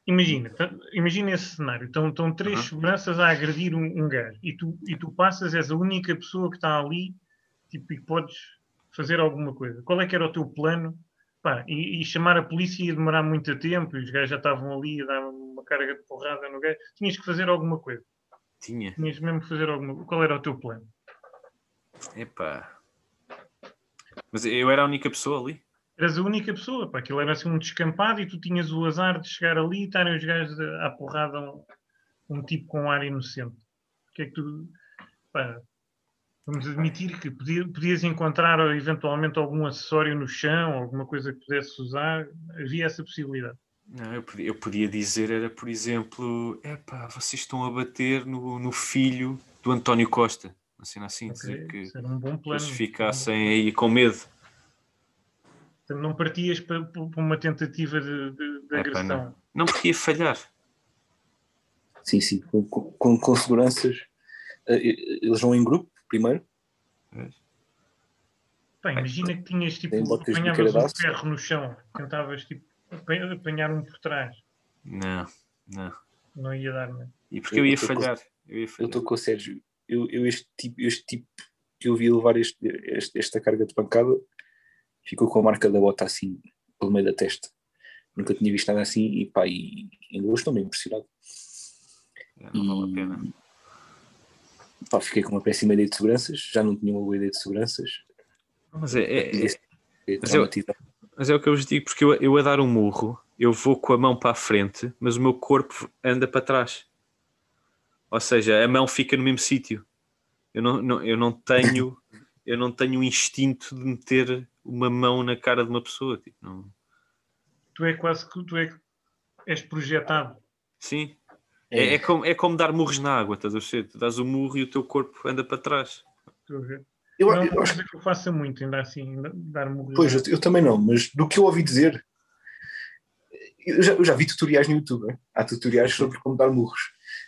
Imagina, tá- imagina esse cenário. Estão, estão três Uhum. seguranças a agredir um, um gajo e tu, e tu passas, és a única pessoa que está ali tipo, e podes fazer alguma coisa. Qual é que era o teu plano? Pá, e, e chamar a polícia ia demorar muito tempo e os gajos já estavam ali a dar uma carga de porrada no gajo. Tinhas que fazer alguma coisa. Tinha. Tinhas mesmo que fazer alguma coisa. Qual era o teu plano? Epá. Mas eu era a única pessoa ali. Eras a única pessoa, pá, aquilo era assim um descampado e tu tinhas o azar de chegar ali e estarem os gajos à porrada um, um tipo com um ar inocente. O que é que tu. Pá, Vamos admitir que podia- podias encontrar eventualmente algum acessório no chão, alguma coisa que pudesse usar. Havia essa possibilidade. Não, eu podia, eu podia dizer, era, por exemplo, epá, vocês estão a bater no, no filho do António Costa. Uma cena assim, dizer Ok, que um bom plano. eles ficassem aí com medo. Não partias para, para uma tentativa de, de- de Epá, agressão. não. Não porque ia falhar. Sim, sim, com, com, com seguranças. Eh, Eles vão em grupo, primeiro. Pá, imagina que tinhas tipo, apanhavas um ferro no chão, tentavas tipo, apanhar um por trás. Não, não. Não ia dar, né? E porque eu, Eu ia estou com- falhar. Eu ia Eu falhar. estou com o Sérgio. Eu, eu este, tipo, este tipo que eu vi levar este, este- esta carga de pancada ficou com a marca da bota assim, pelo meio da testa. Nunca tinha visto nada assim e pá, e ainda hoje estou meio impressionado. É, Não vale a pena. Pá, fiquei com uma péssima ideia de seguranças, já não tinha uma boa ideia de seguranças. Mas é, é- é- Mas eu- mas é o que eu vos digo, porque eu, eu a dar um murro, eu vou com a mão para a frente, mas o meu corpo anda para trás. Ou seja, a mão fica no mesmo sítio. Eu não, não- eu não tenho [laughs] eu não tenho o instinto de meter uma mão na cara de uma pessoa. tipo, não- Tu é quase que tu é, que és projetado. Sim. É, é como, é como dar murros na água, estás a ver? Tu dás o murro e o teu corpo anda para trás. Estou a ver. Eu, não é eu uma acho que eu faça muito, ainda assim, dar-me Pois, eu, eu também não, mas do que eu ouvi dizer, eu já, eu já vi tutoriais no YouTube, né? há tutoriais sobre como dar murros,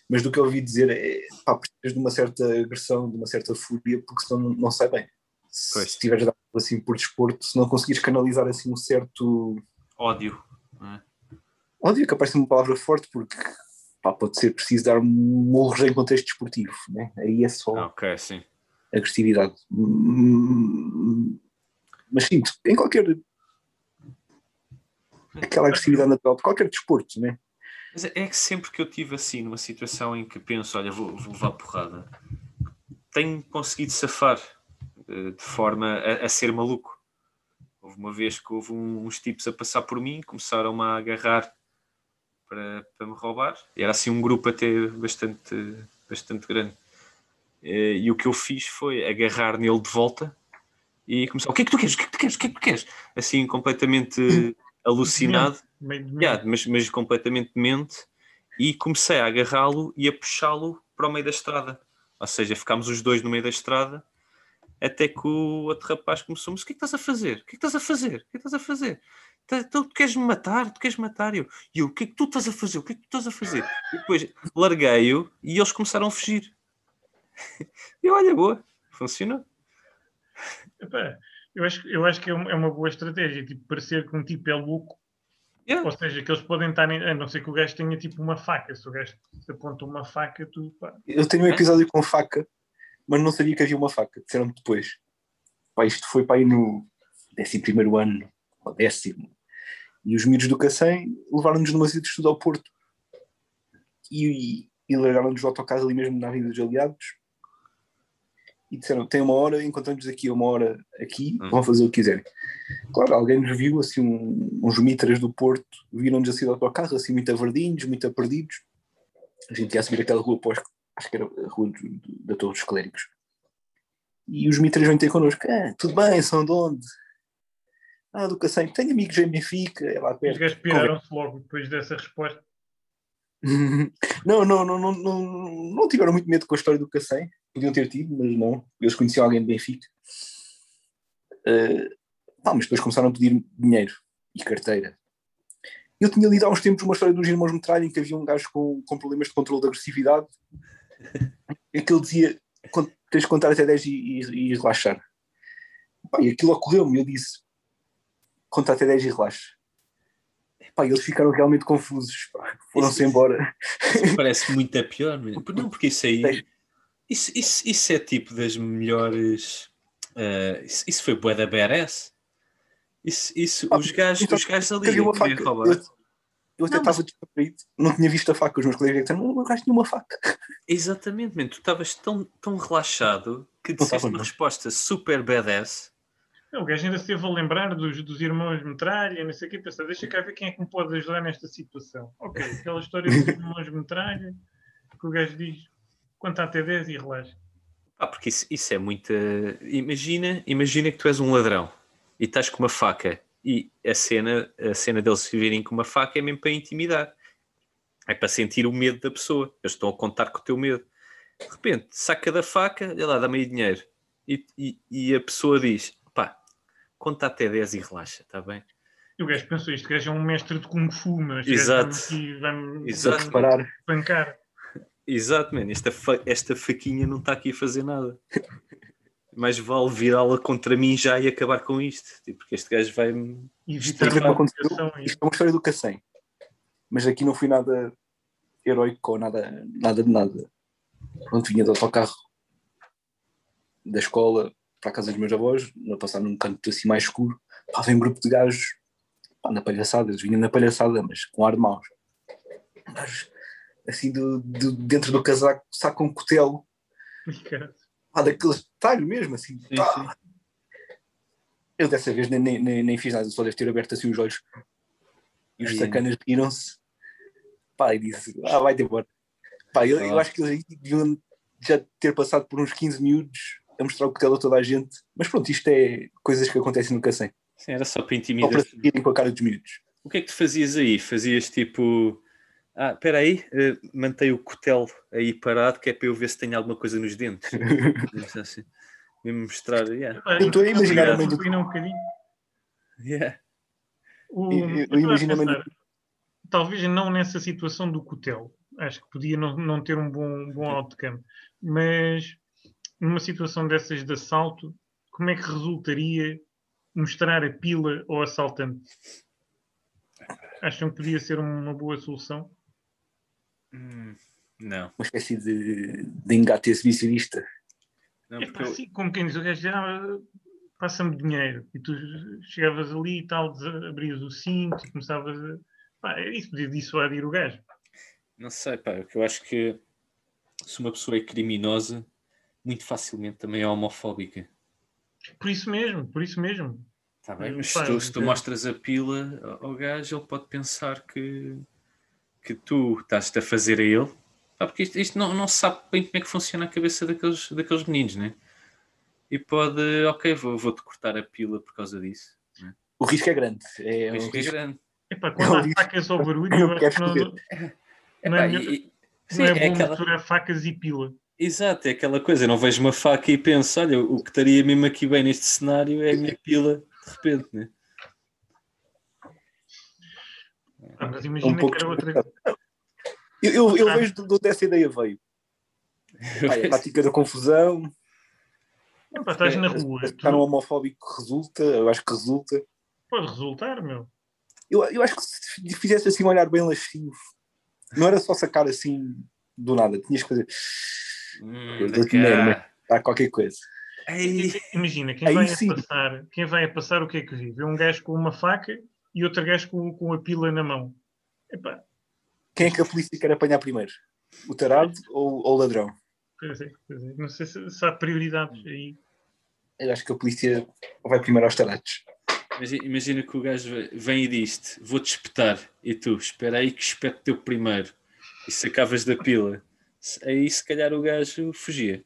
mas do que eu ouvi dizer é pá, precisas de uma certa agressão, de uma certa fúria, porque senão não, não sai bem. Se Pois. estiveres a dar assim por desporto, se não conseguires canalizar assim um certo Ódio. não é? ódio, é capaz de ser uma palavra forte, porque pá, pode ser preciso dar murros em contexto desportivo, né? aí é só Ah, ok, sim. agressividade. Mas sim, em qualquer. aquela agressividade natural de qualquer desporto, né? Mas é que sempre que eu tive assim, numa situação em que penso, olha, vou, vou levar porrada, tenho conseguido safar eh, de forma a, a ser maluco. Houve uma vez que houve uns tipos a passar por mim, começaram-me a agarrar para, para me roubar. Era assim um grupo até bastante, bastante grande. Eh, E o que eu fiz foi agarrar nele de volta e começar: o que é que tu queres? O que é que tu queres? O que é que tu queres? Assim, completamente [clears throat] alucinado. Meio de Yeah, mas, mas completamente mente e comecei a agarrá-lo e a puxá-lo para o meio da estrada. Ou seja, ficámos os dois no meio da estrada até que o outro rapaz começou, o que é que estás a fazer? O que é que estás a fazer? O que é que estás a fazer? "Tá- Então, tu queres me matar? Tu queres matar? E eu, e eu, o que é que tu estás a fazer? O que é que tu estás a fazer? E depois larguei-o e eles começaram a fugir. [laughs] E olha, boa, funcionou. Epá, eu, acho, eu acho que é uma, é uma boa estratégia, tipo, parecer que um tipo é louco, Yeah. ou seja, que eles podem estar, em- a não ser que o gajo tenha tipo uma faca, se o gajo te aponta uma faca, tu pá, Eu tenho um episódio com faca, mas não sabia que havia uma faca. Disseram-me depois. Pá, isto foi para aí no 11 ano, ou décimo. E os miúdos do Cacém levaram-nos numa visita de estudo ao Porto. E, e largaram-nos de autocarro ali mesmo na Avenida dos Aliados. E disseram: tem uma hora, encontramos aqui uma hora aqui, Hum. vão fazer o que quiserem. Claro, alguém nos viu, assim, um- uns mitras do Porto, viram-nos assim do autocarro, assim, muito averdinhos, muito a perdidos. A gente ia subir aquela rua após, acho que era a rua do- do- da Torre dos Clérigos. E os mitras vêm ter connosco. Ah, tudo bem, são de onde? Ah, do Cacém. Tenho amigos em Benfica, é lá os perto. gajos piraram-se logo depois dessa resposta. [laughs] Não, não, não, não, não, tiveram muito medo com a história do Cacém. Podiam ter tido, mas não. Eles conheciam alguém de Benfica. Pá, mas depois começaram a pedir dinheiro e carteira. Eu tinha lido há uns tempos uma história dos irmãos Metralha em que havia um gajo com, com problemas de controle de agressividade [laughs] em que ele dizia "Con- tens de contar até 10 e, relaxar. E aquilo ocorreu-me, eu disse conta até 10 e relaxa. E eles ficaram realmente confusos. Foram-se embora. Isso parece muito a pior. mesmo. Não, porque isso aí. Isso, isso, isso é tipo das melhores. eh, isso, isso foi bué da BRS. Isso, isso, Ah, os gajos, então, os gajos ali faca. roubar. Eu, eu até estava distraído, não tinha visto a faca. Os meus colegas disseram: "Não, o gajo tinha uma faca. Exatamente, man. tu estavas tão, tão relaxado que disseste uma resposta super badass. O gajo ainda se teve a lembrar dos, dos irmãos Metralha, não sei o quê, pensar, deixa cá ver quem é que me pode ajudar nesta situação. Ok, aquela história dos [laughs] irmãos Metralha, que o gajo diz, conta até 10 e relaxa. Ah, porque isso, isso é muita. Imagina, imagina que tu és um ladrão e estás com uma faca e a cena, a cena deles se virem com uma faca é mesmo para intimidar. É para sentir o medo da pessoa. Eles estão a contar com o teu medo. De repente, saca da faca, olha lá, dá-me aí dinheiro. E, e, e a pessoa diz: conta até 10 e relaxa, está bem? E o gajo pensou, este gajo é um mestre de Kung Fu, mas Exato. aqui- vai-me Exato. Reparar. pancar. Exato, mano. Esta, fa- esta faquinha não está aqui a fazer nada. Mais vale virá-la contra mim já e acabar com isto. Tipo, porque este gajo vai-me. E Isto evitar também a aconteceu. comunicação. Isto é uma história do Cacém. Mas aqui não fui nada heroico ou nada, nada de nada. Pronto, vinha do autocarro da escola para a casa dos meus avós, a passar num canto assim mais escuro. Pá, vem um grupo de gajos pá, na palhaçada, eles vinham na palhaçada, mas com ar de maus. Gajos, assim, do, do- dentro do casaco, saca um cutelo, pá, daqueles talho mesmo, assim. pá. Eu dessa vez nem, nem, nem, fiz nada, só devo ter aberto assim os olhos. E os sacanas riram-se. Pá, e disse, ah, vai-te embora. Pá, eu, eu acho que eles deviam já ter passado por uns 15 minutos a mostrar o cutelo a toda a gente. Mas pronto, isto é coisas que acontecem no Cacém. Sim, era só para Só intimidar. para se rirem com a cara dos miúdos. O que é que tu fazias aí? Fazias tipo. Ah, espera aí, eh, mantei o cutelo aí parado, que é para eu ver se tenho alguma coisa nos dentes. [laughs] Assim, mesmo mostrar. Yeah, Eu estou a imaginar a mãe do- um bocadinho. yeah. O- Eu- eu imagino a mãe do- Talvez não nessa situação do Cotel. Acho que podia não, não ter um bom, bom outcome. Mas numa situação dessas de assalto, como é que resultaria mostrar a pila ao assaltante? Acham que podia ser uma boa solução? Hum, não, Uma espécie de, de engate exibicionista. não É porque pá, eu- assim, como quem diz, o gajo já passa-me dinheiro. E tu chegavas ali e tal, abrias o cinto e começavas a. Pá, isso podia dissuadir o gajo. não sei, pá, porque eu acho que se uma pessoa é criminosa, muito facilmente também é homofóbica. Por isso mesmo, por isso mesmo. Tá bem, mas se tu, se tu é. mostras a pila ao gajo, ele pode pensar que, que tu estás-te a fazer a ele. Pá, porque isto, isto não, não se sabe bem como é que funciona a cabeça daqueles, daqueles meninos, né? E pode, ok, vou- vou-te cortar a pila por causa disso. O risco é grande. É, O um risco é risco- grande. Epá, quando há Não, facas ao barulho, não eu acho que não, não é, Epá, melhor- e- e- não sim, é é bom aquela- misturar facas e pila. Exato, é aquela coisa, não vejo uma faca e penso, olha, o que estaria mesmo aqui bem neste cenário é a minha pila, de repente, né? Ah, mas é um imagina pouco que era outra. Eu, eu, eu Ah. vejo de onde essa ideia veio. É a tática da confusão, Epá, estás na é, rua, estar um tu- homofóbico resulta, eu acho que resulta. pode resultar, meu. Eu, eu acho que se fizesse assim um olhar bem lascivo, não era só sacar assim do nada, tinhas que fazer Hum, Eu dou dinheiro, mas- ah, qualquer coisa. Ei, [laughs] Imagina, quem Aí vai, sim. a passar, quem vai a passar o que é que vive? É um gajo com uma faca e outro gajo com, com a pila na mão. Epá, Quem é que a polícia quer apanhar primeiro? O tarado ou, ou o ladrão? pois é, pois é. Não sei se, se há prioridades aí. Eu acho que a polícia vai primeiro aos tarados. Imagina, imagina que o gajo vem e diz-te: Vou-te espetar. E tu, espera aí que espete teu primeiro. E sacavas da pila. Aí se calhar o gajo fugia.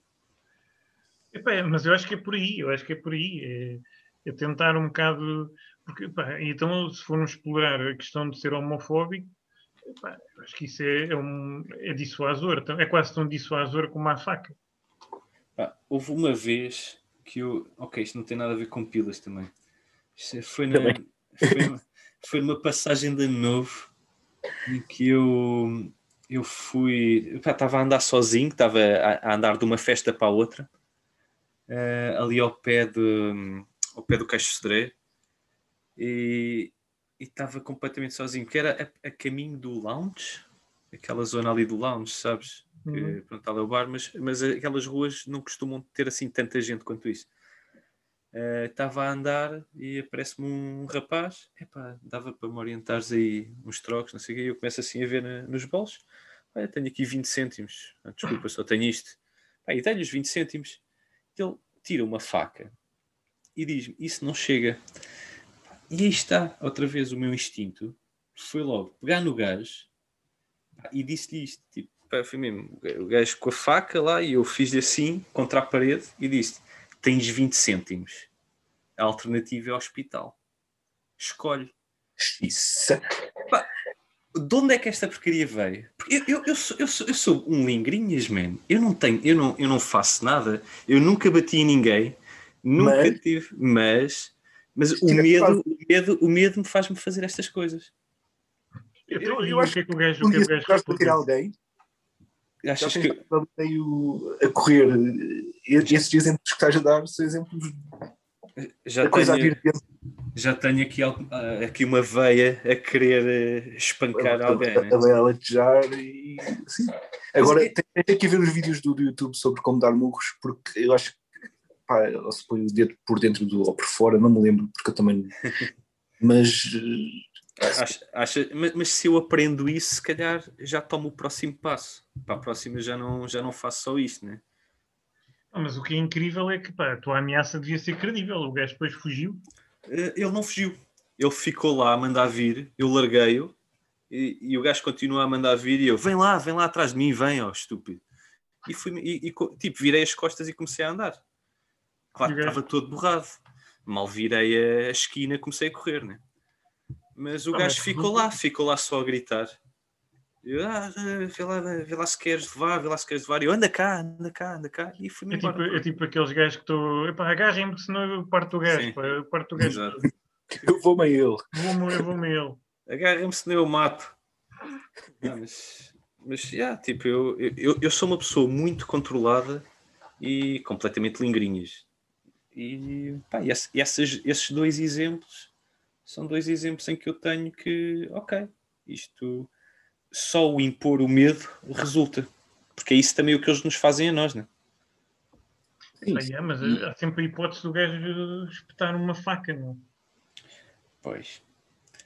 Epá, mas eu acho que é por aí, eu acho que é por aí. É, é tentar um bocado. Porque, epá, então, se formos explorar a questão de ser homofóbico, epá, eu acho que isso é, é, um, é dissuasor. É quase tão dissuasor como a faca. Houve uma vez que eu. Ok, isto não tem nada a ver com pilas também. Isto foi, na, Também. foi, foi numa passagem de ano novo em que eu, eu fui. Estava a andar sozinho, estava a, a andar de uma festa para a outra, eh, ali ao pé, de, ao pé do Caixo Cedreiro, e estava completamente sozinho, porque era a, a caminho do lounge, aquela zona ali do lounge, sabes? Que, Uhum. pronto, ali é o bar, mas, mas aquelas ruas não costumam ter assim tanta gente quanto isso. Eh, Estava a andar e aparece-me um rapaz, epá, dava para me orientares aí uns trocos, não sei o quê, e eu começo assim a ver na- nos bolsos, olha, tenho aqui 20 cêntimos, Ah, desculpa, só tenho isto. Pá, e dei-lhe os 20 cêntimos. Ele tira uma faca e diz-me, isso não chega. E aí está, outra vez, o meu instinto foi logo pegar no gajo e disse-lhe isto, tipo, foi mesmo. O gajo com a faca lá e eu fiz-lhe assim contra a parede e disse: Tens 20 cêntimos. A alternativa é hospital. Escolhe. Isso. De onde é que esta porcaria veio? Porque eu, eu, eu, sou, eu, sou, eu sou um lingrinhas, man. Eu não tenho, eu não, eu não faço nada. Eu nunca bati em ninguém. Nunca Mas- tive. Mas, mas o tivesse medo, o medo, o medo me faz-me fazer estas coisas. Eu, Eu- eu, acho que é que o gajo, Um o que é o gajo respondeu. alguém, Achas tens que. meio a correr. Esses exemplos que estás a dar são exemplos Já a tenho, já tenho aqui, ah, aqui uma veia a querer eh, espancar alguém. né? a, a, a latejar e sim. Agora é- tem, que ver os vídeos do, do YouTube sobre como dar murros, porque eu acho que pá, se põe o dedo por dentro do, ou por fora, não me lembro, porque eu também. [laughs] Mas Acha- acha- mas, mas se eu aprendo isso, se calhar já tomo o próximo passo. Para a próxima já não, já não faço só isto, né? Mas o que é incrível é que pá, a tua ameaça devia ser credível. O gajo depois fugiu. Eh, Ele não fugiu. Ele ficou lá a mandar vir, eu larguei-o e, e o gajo continua a mandar vir e eu, vem lá, vem lá atrás de mim, vem, ó estúpido. E, fui, e, e tipo, virei as costas e comecei a andar. Claro estava todo borrado. Mal virei a esquina, comecei a correr, né? Mas o Ah, gajo mas ficou lá, ficou lá só a gritar. Eu, ah, eh, vê, lá, vê lá se queres levar, vê lá se queres levar. E eu, anda cá, anda cá, anda cá. E fui-me É tipo, é tipo aqueles gajos que estou. Epá, agarrem-me, senão eu parto o gajo. Pá, eu parto o gajo. Exato. eu vou-me a ele. Vou-me eu vou-me a ele. Agarra-me senão eu mato. Ah, mas, mas yeah, tipo, eu, eu, eu sou uma pessoa muito controlada e completamente lingrinhas. E, pá, e esse- esses, esses dois exemplos são dois exemplos em que eu tenho que, ok, isto só o impor o medo resulta. Porque é isso também o que eles nos fazem a nós, né? Sim, Ah, é, mas há sempre a hipótese do gajo espetar uma faca, não? Pois.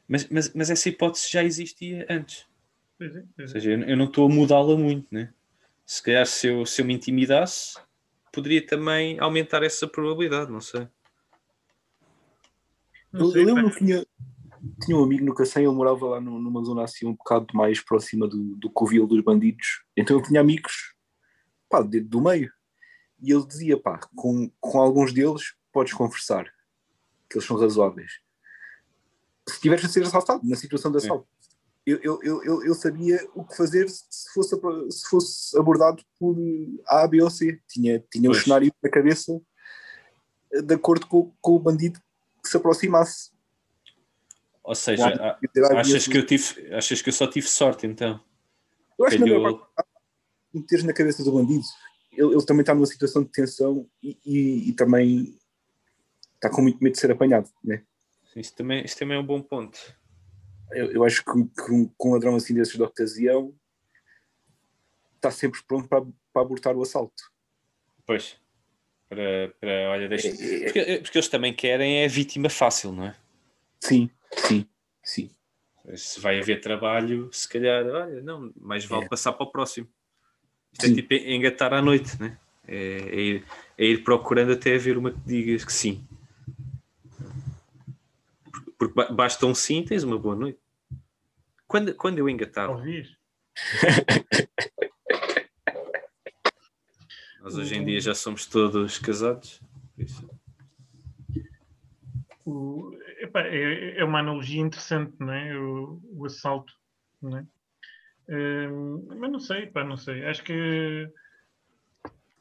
Mas, mas, mas essa hipótese já existia antes. Pois é, Ou pois é. seja, eu eu não estou a mudá-la muito, né? Se calhar se eu, se eu me intimidasse, poderia também aumentar essa probabilidade, não sei. Eu, lembro que tinha, tinha um amigo no Cacém, ele morava lá num- numa zona assim um bocado mais próxima do, do covil dos bandidos. Então eu tinha amigos pá, de- do meio. E ele dizia, pá, com, com alguns deles podes conversar, que eles são razoáveis. Se estiveres a ser assaltado, na situação de assalto. Eu, eu, eu, eu, sabia o que fazer se fosse, se fosse abordado por A, B ou C. Tinha, tinha o Pois. cenário na cabeça de acordo com, com o bandido que se aproximasse. Ou seja, a- achas que eu tive, achas que eu só tive sorte então? Eu acho que na Calhou- maior parte meteres na cabeça do bandido. Ele, ele também está numa situação de tensão e, e- e também está com muito medo de ser apanhado. Né? Isso também, isso também é um bom ponto. Eu, eu acho que, que um, que um ladrão assim desses de ocasião está sempre pronto para, para abortar o assalto. Pois. Para, para olha, deixa... É, é, é. porque, porque eles também querem é a vítima fácil, não é? Sim, sim, sim. Se vai haver trabalho, se calhar, olha, não, mais vale É. passar para o próximo. Isto Sim. é tipo engatar à noite, né? É, é, ir, é ir procurando até haver uma que digas que sim. Porque- Porque ba- basta um sim, tens uma boa noite. Quando, quando eu engatava, [laughs] Talvez. Nós hoje em dia já somos todos casados. O- epá, é, é uma analogia interessante, não é? O, o assalto, não é? Hum, mas não sei, pá, não sei. Acho que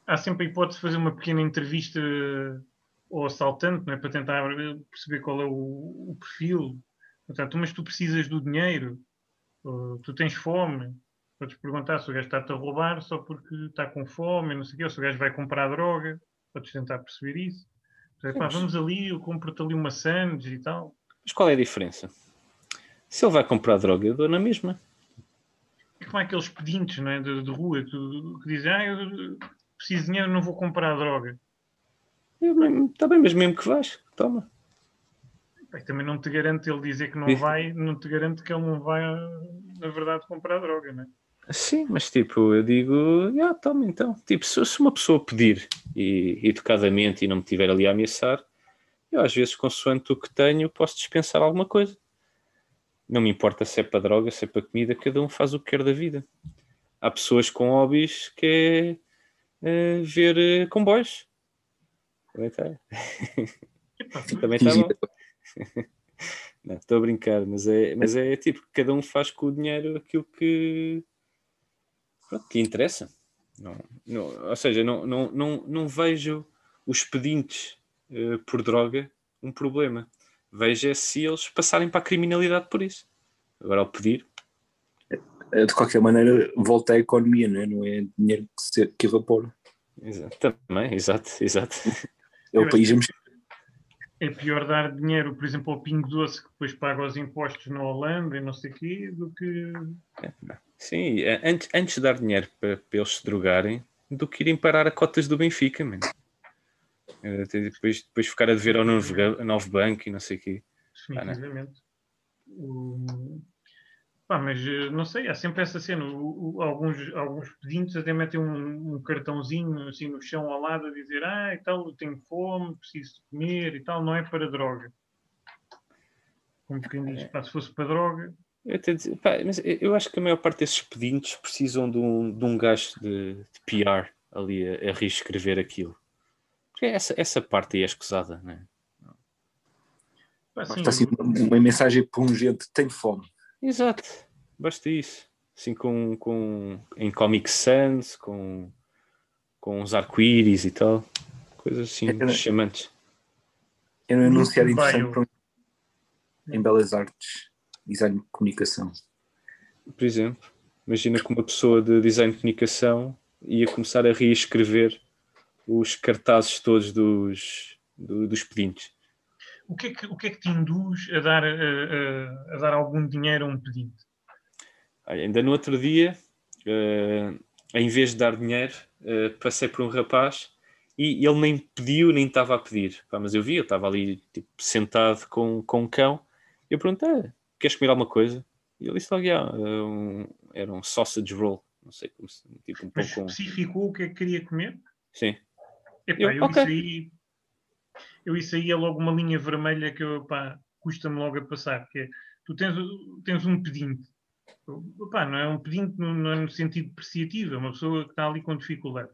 há sempre a hipótese de fazer uma pequena entrevista ao assaltante, não é? Para tentar perceber qual é o, o perfil. Portanto, mas tu precisas do dinheiro, tu tens fome. Podes perguntar se o gajo está-te a roubar só porque está com fome, não sei o quê, ou se o gajo vai comprar droga. Podes tentar perceber isso. Portanto, pá, vamos ali, eu compro-te ali uma sandes e tal. Mas qual é a diferença? Se ele vai comprar droga, eu dou na mesma. É como aqueles pedintes não é, de, de rua que, que dizem: Ah, eu preciso de dinheiro, não vou comprar droga. Está bem, mas mesmo que vais, toma. Pá, também não te garante ele dizer que não vai, não te garante que ele não vai, na verdade, comprar droga, não é? Sim, mas tipo, eu digo, ah, toma então. Tipo, se, se uma pessoa pedir e, educadamente e não me tiver ali a ameaçar, eu às vezes, consoante o que tenho, posso dispensar alguma coisa. Não me importa se é para droga, se é para comida, cada um faz o que quer da vida. há pessoas com hobbies que é eh, ver eh, comboios. [laughs] Também está. Também está bom. [laughs] Não, estou a brincar, mas é, mas é tipo, cada um faz com o dinheiro aquilo que, pronto, que interessa. Não, não, ou seja, não, não, não, não vejo os pedintes eh, por droga um problema. Vejo é se eles passarem para a criminalidade por isso. Agora, ao pedir, Eh, De qualquer maneira, volta à economia, não é? Não é dinheiro que, se, que evapora. Exato, também, exato, exato. É o país. É pior dar dinheiro, por exemplo, ao Pingo Doce, que depois paga os impostos na Holanda e não sei o quê, do que. Sim, é, antes, antes de dar dinheiro para, para eles se drogarem, do que irem parar a cotas do Benfica, mano. Eh, Depois, depois ficar a dever ao novo, novo banco e não sei o quê. Ah, não. Definitivamente. O- Pá, mas eh, não sei, há sempre essa cena. O- o- alguns, alguns pedintes até metem um, um cartãozinho assim no chão ao lado a dizer ah, e tal, eu tenho fome, preciso de comer e tal, não é para droga. Como quem diz, pá, se fosse para droga, Eu, até dizer- pá, mas eu acho que a maior parte desses pedintes precisam de um, de um gajo de, de PR ali a, a reescrever aquilo. Porque essa, essa parte aí é escusada, não é? sim, Está assim uma, uma mensagem pungente, tenho fome. Exato, basta isso. Assim com, com em Comic Sans, com, com os arco-íris e tal. Coisas assim É, é. chamantes. É um enunciado Vai, interessante eu- para um- em Belas Artes, Design de Comunicação. Por exemplo, imagina que uma pessoa de design de comunicação ia começar a reescrever os cartazes todos dos, do- dos pedintes. o que, é que, o que é que te induz a dar, a, a- a dar algum dinheiro a um pedinte? Ainda no outro dia, eh, em vez de dar dinheiro, eh, passei por um rapaz e ele nem pediu, nem estava a pedir. Pá, mas eu vi, eu estava ali tipo, sentado com, com um cão. Eu perguntei: "Ah, queres comer alguma coisa? E ele disse logo: "Ah, um, era um sausage roll. Não sei como se. Tipo um Mas pão com. especificou o que é que queria comer? Sim. Epá, Eu- eu, ok. isso aí, eu isso aí é logo uma linha vermelha que eu, pá, custa-me logo a passar, que é, tu tens, tens um pedinte, Epá, não é um pedinte no, não é no sentido depreciativo, é uma pessoa que está ali com dificuldade.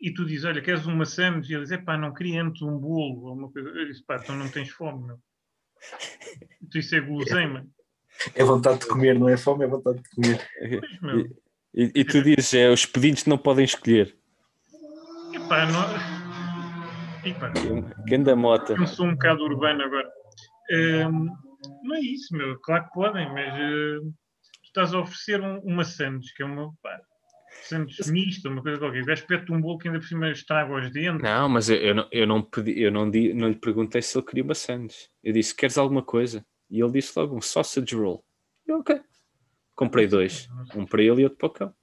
E tu dizes, olha, queres uma sandwich? E ele diz, epá, não queria antes um bolo, ou uma coisa. Eu disse, pá, então não tens fome, não. Então isso é guloseima. É vontade de comer, não é fome, é vontade de comer. Meu, E, e tu dizes: é, os pedintes não podem escolher. epá, não... Epá, Quem anda mota. eu sou um bocado urbano agora. Hum, não é isso, meu. Claro que podem, mas hum, tu estás a oferecer um- uma sandes, que é uma pá, sandes mista, uma coisa qualquer. O gajo pede-te um bolo que ainda por cima estraga os dentes. Não, mas eu, eu não, eu, não, pedi, eu não, di, não lhe perguntei se ele queria uma sandes. Eu disse: queres alguma coisa? E ele disse logo: um sausage roll. Eu, ok. Comprei dois. Um para ele e outro para o cão.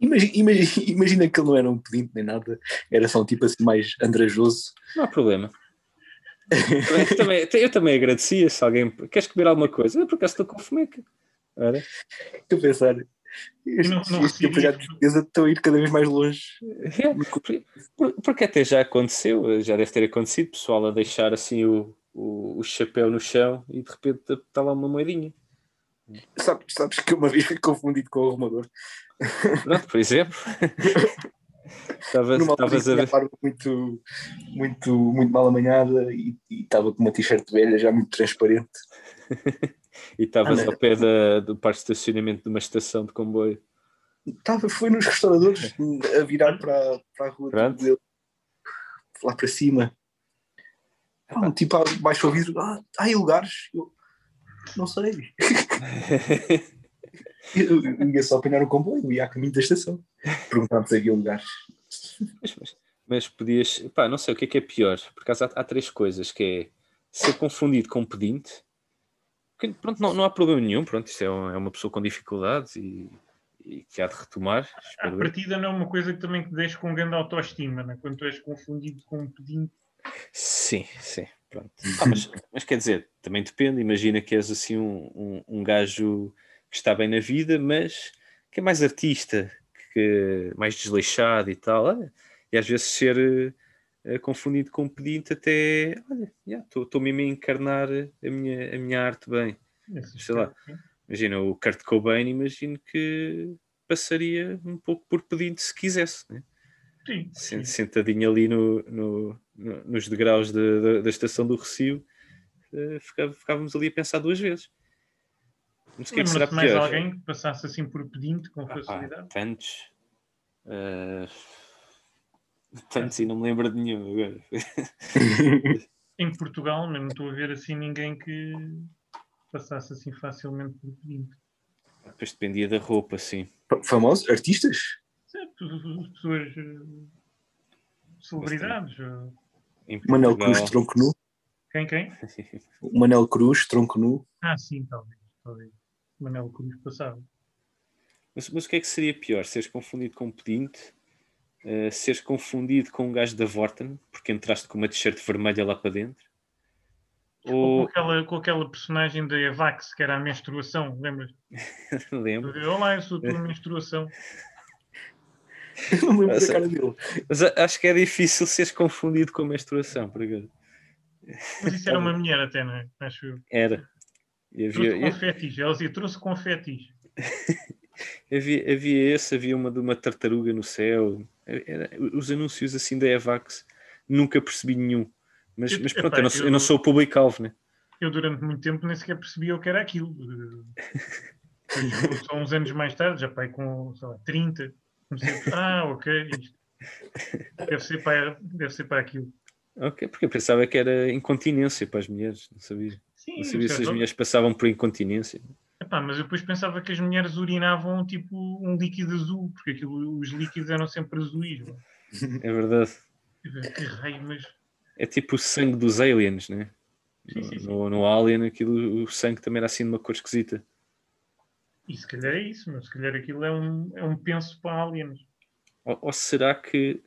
Imagina, imagina, [laughs] imagina que ele não era um pedinte nem nada, era só um tipo assim mais andrajoso. Não há problema. Também- também, eu também agradecia se alguém. Queres comer alguma coisa? Eu por acaso estou com fomeca. Ora, Eu pensar, estes, não- não empregados de estão a ir cada vez mais longe. é, por- por- porque até já aconteceu, já deve ter acontecido, pessoal a deixar assim o, o, o chapéu no chão e de repente está lá uma moedinha. Sabes, sabes que uma vez fui confundido com o arrumador. Por exemplo. [laughs] Estavas a ver. muito, muito, muito mal amanhada e estava com uma t-shirt velha, já muito transparente. [laughs] E estavas Ah, ao pé da, do parque de estacionamento de uma estação de comboio. Estava, foi nos restauradores [laughs] a virar para, para a rua Pronto. dele, lá para cima. Um tipo baixo o vidro, ah, há aí lugares? Eu, não sei. [laughs] Eu, eu ia só apanhar o comboio, ia a caminho da estação. Perguntar se havia lugares. Mas, mas- mas podias. Pá, não sei o que é que é pior. Por acaso há, há três coisas: que é ser confundido com um pedinte. Que, pronto, não, não há problema nenhum. Pronto, isto é, um- é uma pessoa com dificuldades e, e que há de retomar. A partida não é uma coisa que também te deixa com grande autoestima, né? quando tu és confundido com um pedinte. Sim, sim. Pronto. Ah, mas, mas quer dizer, também depende. Imagina que és assim um, um, um gajo que está bem na vida, mas que é mais artista, que mais desleixado e tal. Olha, e às vezes ser eh, confundido com um pedinte até, olha, estou mesmo a encarnar a minha, a minha arte bem. Sei lá. Imagina o Kurt Cobain, imagino que passaria um pouco por pedinte se quisesse, né? Sim, sim. sentadinho ali no- no- nos degraus de- da- da estação do Recio, eh, ficávamos ali a pensar duas vezes. Mas o que é que Lembra-se mais pior? alguém que passasse assim por pedinte com Ah, facilidade? tantos. eh, [laughs] tantos e não me lembro de nenhum agora. [laughs] Em Portugal, não estou a ver assim ninguém que passasse assim facilmente por pedinte. Depois dependia da roupa, sim. Famosos? Artistas? Certo, pessoas, eh, celebridades. Manel Cruz, tronco nu. Quem, quem? O Manel Cruz, tronco nu. Ah, sim, talvez. talvez. Manel Cruz passava. Mas, mas o que é que seria pior? Seres confundido com um pedinte? eh, seres confundido com um gajo da Vorten, porque entraste com uma t-shirt vermelha lá para dentro? Ou Ou. com aquela, com aquela personagem da Evax, que era a menstruação, lembras? [laughs] Lembro. Olá, eu sou a tua menstruação. Eu [laughs] não lembro Essa- da cara dele. Mas a- acho que é difícil seres confundido com menstruação, por acaso. Mas isso era uma mulher até, não é? Acho eu. Era. E Trouxe havia, confetis. Ela dizia, trouxe confetis. [laughs] havia, havia esse, havia uma de uma tartaruga no céu. Era- os anúncios assim da Evax, nunca percebi nenhum. Mas, Eu- mas pronto, epá, eu não, sou- eu não eu- sou o público-alvo, né? Eu durante muito tempo nem sequer percebia o que era aquilo. [laughs] Só uns anos mais tarde, já pai com sei lá, 30, comecei [laughs] ah, ok, isto deve ser para, deve ser para aquilo. Ok, porque eu pensava que era incontinência para as mulheres, não sabia. Sim, Não sabia se as mulheres passavam por incontinência. Epá, mas eu depois pensava que as mulheres urinavam tipo um líquido azul, porque aquilo, os líquidos eram sempre azuis. mano. É verdade. Que raio, mas É tipo o sangue dos aliens, né? Sim, sim, sim. No, no Alien, aquilo, o sangue também era assim de uma cor esquisita. E se calhar é isso, mas se calhar aquilo é um, é um penso para aliens. Ou, ou será que.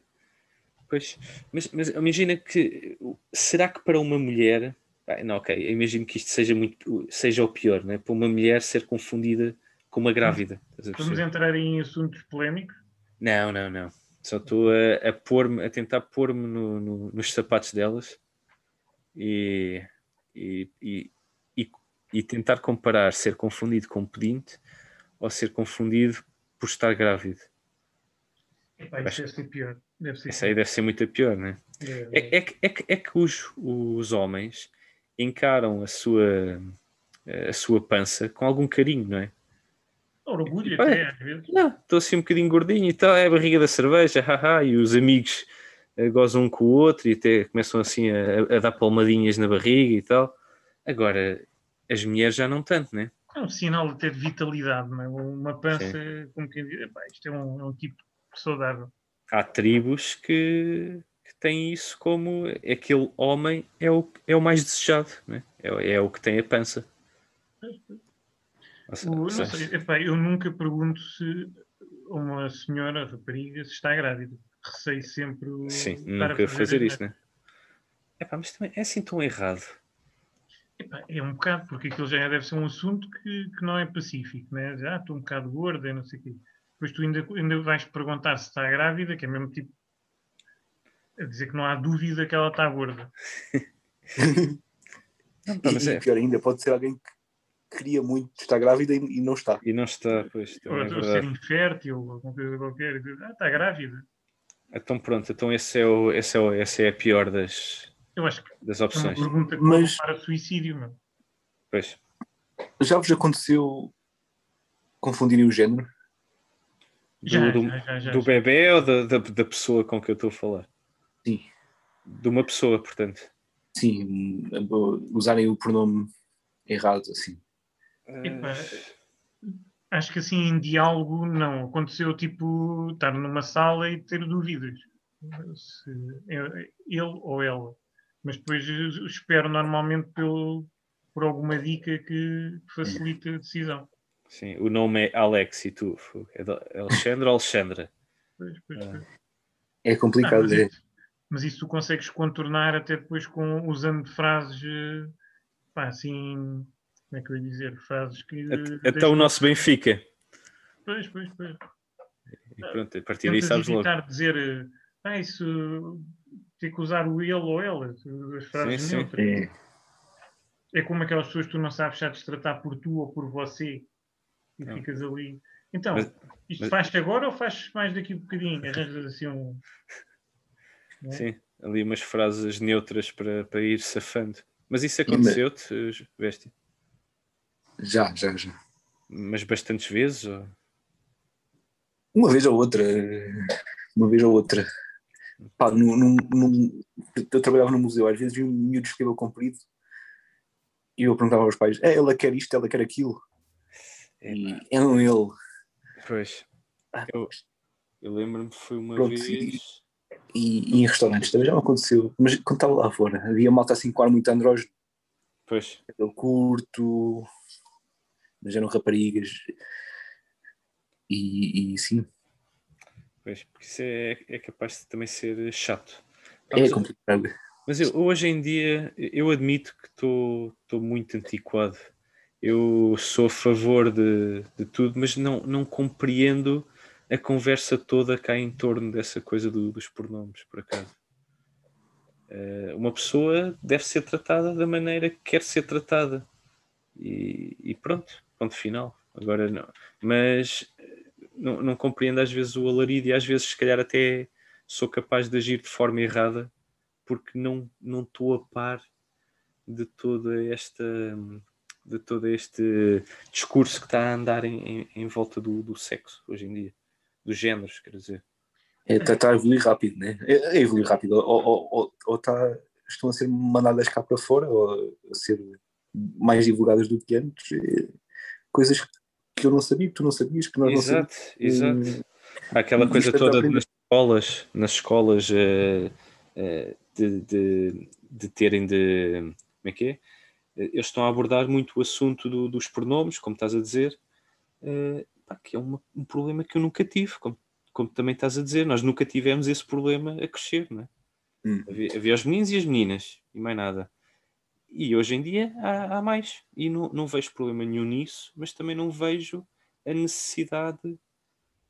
Pois, mas, mas imagina que. Será que para uma mulher. Ah, não, ok, eu imagino que isto seja, muito, seja o pior, né? Para uma mulher ser confundida com uma grávida. Vamos entrar em assuntos polémicos. Não, não, não. Só estou a, a pôr-me, a tentar pôr-me no- no- nos sapatos delas e, e, e, e, tentar comparar ser confundido com pedinte ou ser confundido por estar grávido. Epá, isso deve ser pior. Deve ser Isso aí deve ser muito pior, não é? pior. É, é, que- é, que- é que os, os homens encaram a sua, a sua pança com algum carinho, não é? Orgulho Olha, até, às vezes. Não, estou assim um bocadinho gordinho e tal, é a barriga da cerveja, haha, e os amigos eh, gozam um com o outro e até começam assim a, a dar palmadinhas na barriga e tal. Agora, as mulheres já não tanto, né? É um sinal de vitalidade, não é? Uma pança, como quem diz, epá, isto é um, é um tipo saudável. Há tribos que, que têm isso como aquele homem é o, é o mais desejado, né? é, o- é o que tem a pança. O- seja, sei, epá, eu nunca pergunto se uma senhora, rapariga, se está grávida. Receio sempre Sim, nunca fazer isso, né? Epá, mas também é assim tão errado. Epá, é um bocado, porque aquilo já deve ser um assunto que, que não é pacífico, né? Já estou um bocado gorda, não sei o quê. Depois tu ainda, ainda vais perguntar se está grávida, que é mesmo tipo a dizer que não há dúvida que ela está gorda. [laughs] Mas e, é- e pior ainda, pode ser alguém que queria muito estar grávida e, e não está. E não está, pois, Ou, é ou ser verdade. infértil, ou alguma coisa qualquer. Ah, está grávida. Então pronto, então esse é o, esse é o, essa é a pior das, Eu acho que das é uma opções. pergunta que Mas- pode levar a suicídio, meu. Pois. Já vos aconteceu confundirem o género? Do, Já, do, já, já, já, do já. bebê ou da, da, da pessoa com que eu estou a falar? Sim. De uma pessoa, portanto. Sim, usarem o pronome errado, assim. Epá, acho que assim em diálogo não. Aconteceu tipo estar numa sala e ter dúvidas. Se ele ou ela. Mas depois eh, espero normalmente pelo, por alguma dica que facilite a decisão. Sim, o nome é Alex e tu? É Alexandre ou Alexandra? Pois, pois, Ah. pois. É Ah, complicado. mas, é. isso, mas isso tu consegues contornar até depois com, usando frases eh, pá, assim. Como é que eu ia dizer? Frases que. Até, até o nosso Benfica. Pois, pois, pois. E pronto, a partir daí Tentas sabes logo. evitar dizer eh, ah, isso ter que usar o ele ou ela, as frases Sim, sim. neutras. É. É como aquelas pessoas que tu não sabes se há de se tratar por tu ou por você e Não. ficas ali. Então, Mas- isto mas- faz-te agora ou faz mais daqui a bocadinho? Arranjas assim um. É? Sim, ali umas frases neutras para, para ir safando. Mas isso aconteceu-te, Vesti? Já, já, já. Mas bastantes vezes? Ou... Uma vez ou outra. Uma vez ou outra. Pá, num- num- num- eu trabalhava no museu, às vezes vi um miúdo de cabelo comprido e eu perguntava aos pais: é, ela quer isto, ela quer aquilo. E é um ele. Pois. Eu, eu lembro-me que foi uma Pronto, vez. E, e em restaurantes também já me aconteceu, mas quando estava lá fora, havia malta assim com ar muito andrógeno, Pois. cabelo curto, mas eram raparigas. E, e sim, Pois, porque isso é, é capaz de também ser chato. é Mas- complicado. Mas eu, hoje em dia, eu admito que estou muito antiquado. Eu sou a favor de, de tudo, mas não, não compreendo a conversa toda cá em torno dessa coisa do- dos pronomes, por acaso. Eh, uma pessoa deve ser tratada da maneira que quer ser tratada. E, e pronto, ponto final. Agora não. Mas não, não compreendo às vezes o alarido e às vezes, se calhar, até sou capaz de agir de forma errada porque não não estou a par de toda esta de todo este discurso que está a andar em, em, em volta do, do sexo hoje em dia, dos géneros, quer dizer. É, está, está a evoluir rápido, né? É, é evoluir rápido. Ou, ou, ou, ou está, estão a ser mandadas cá para fora, ou a ser mais divulgadas do que antes. É, coisas eu não sabia, que tu não sabias, que nós não Exato, sabíamos. exato. Há aquela e coisa é toda nas escolas, nas escolas eh, eh, de, de, de terem de. Como é que é? Eh, Eles estão a abordar muito o assunto do- dos pronomes, como estás a dizer, eh, pá, que é uma- um problema que eu nunca tive, como, como também estás a dizer, nós nunca tivemos esse problema a crescer, não é? Hum. Havia, havia os meninos e as meninas, e mais nada. E hoje em dia há, há mais, e não, não vejo problema nenhum nisso, mas também não vejo a necessidade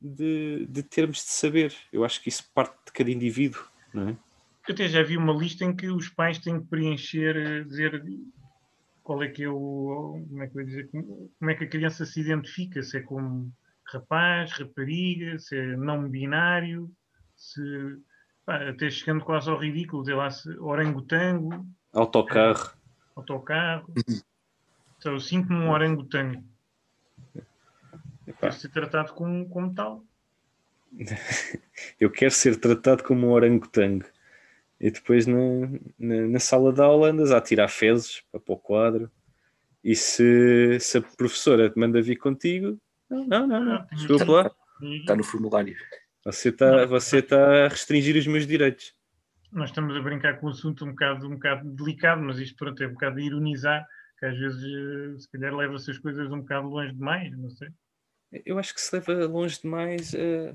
de, de termos de saber. Eu acho que isso parte de cada indivíduo, não é? Eu até já vi uma lista em que os pais têm que preencher, eh, dizer qual é que é o. Como é que dizer? Como como é que a criança se identifica? Se é como rapaz, rapariga, se é não binário, se. pá, até chegando quase ao ridículo, sei lá, se orangotango, Autocarro. Autocarro. Então, eu sinto-me um orangotango. Quero ser tratado como, como tal. [laughs] eu quero ser tratado como um orangotango. E depois na, na, na sala de aula andas a tirar fezes para pôr o quadro. E se, se a professora te manda vir contigo, não, não, não, não. Desculpa lá. Está no formulário. Você está você tá a restringir os meus direitos. Nós estamos a brincar com um assunto um bocado, um bocado delicado, mas isto pronto, é um bocado de ironizar, que às vezes eh, se calhar leva-se as coisas um bocado longe demais, não sei. Eu acho que se leva longe demais eh,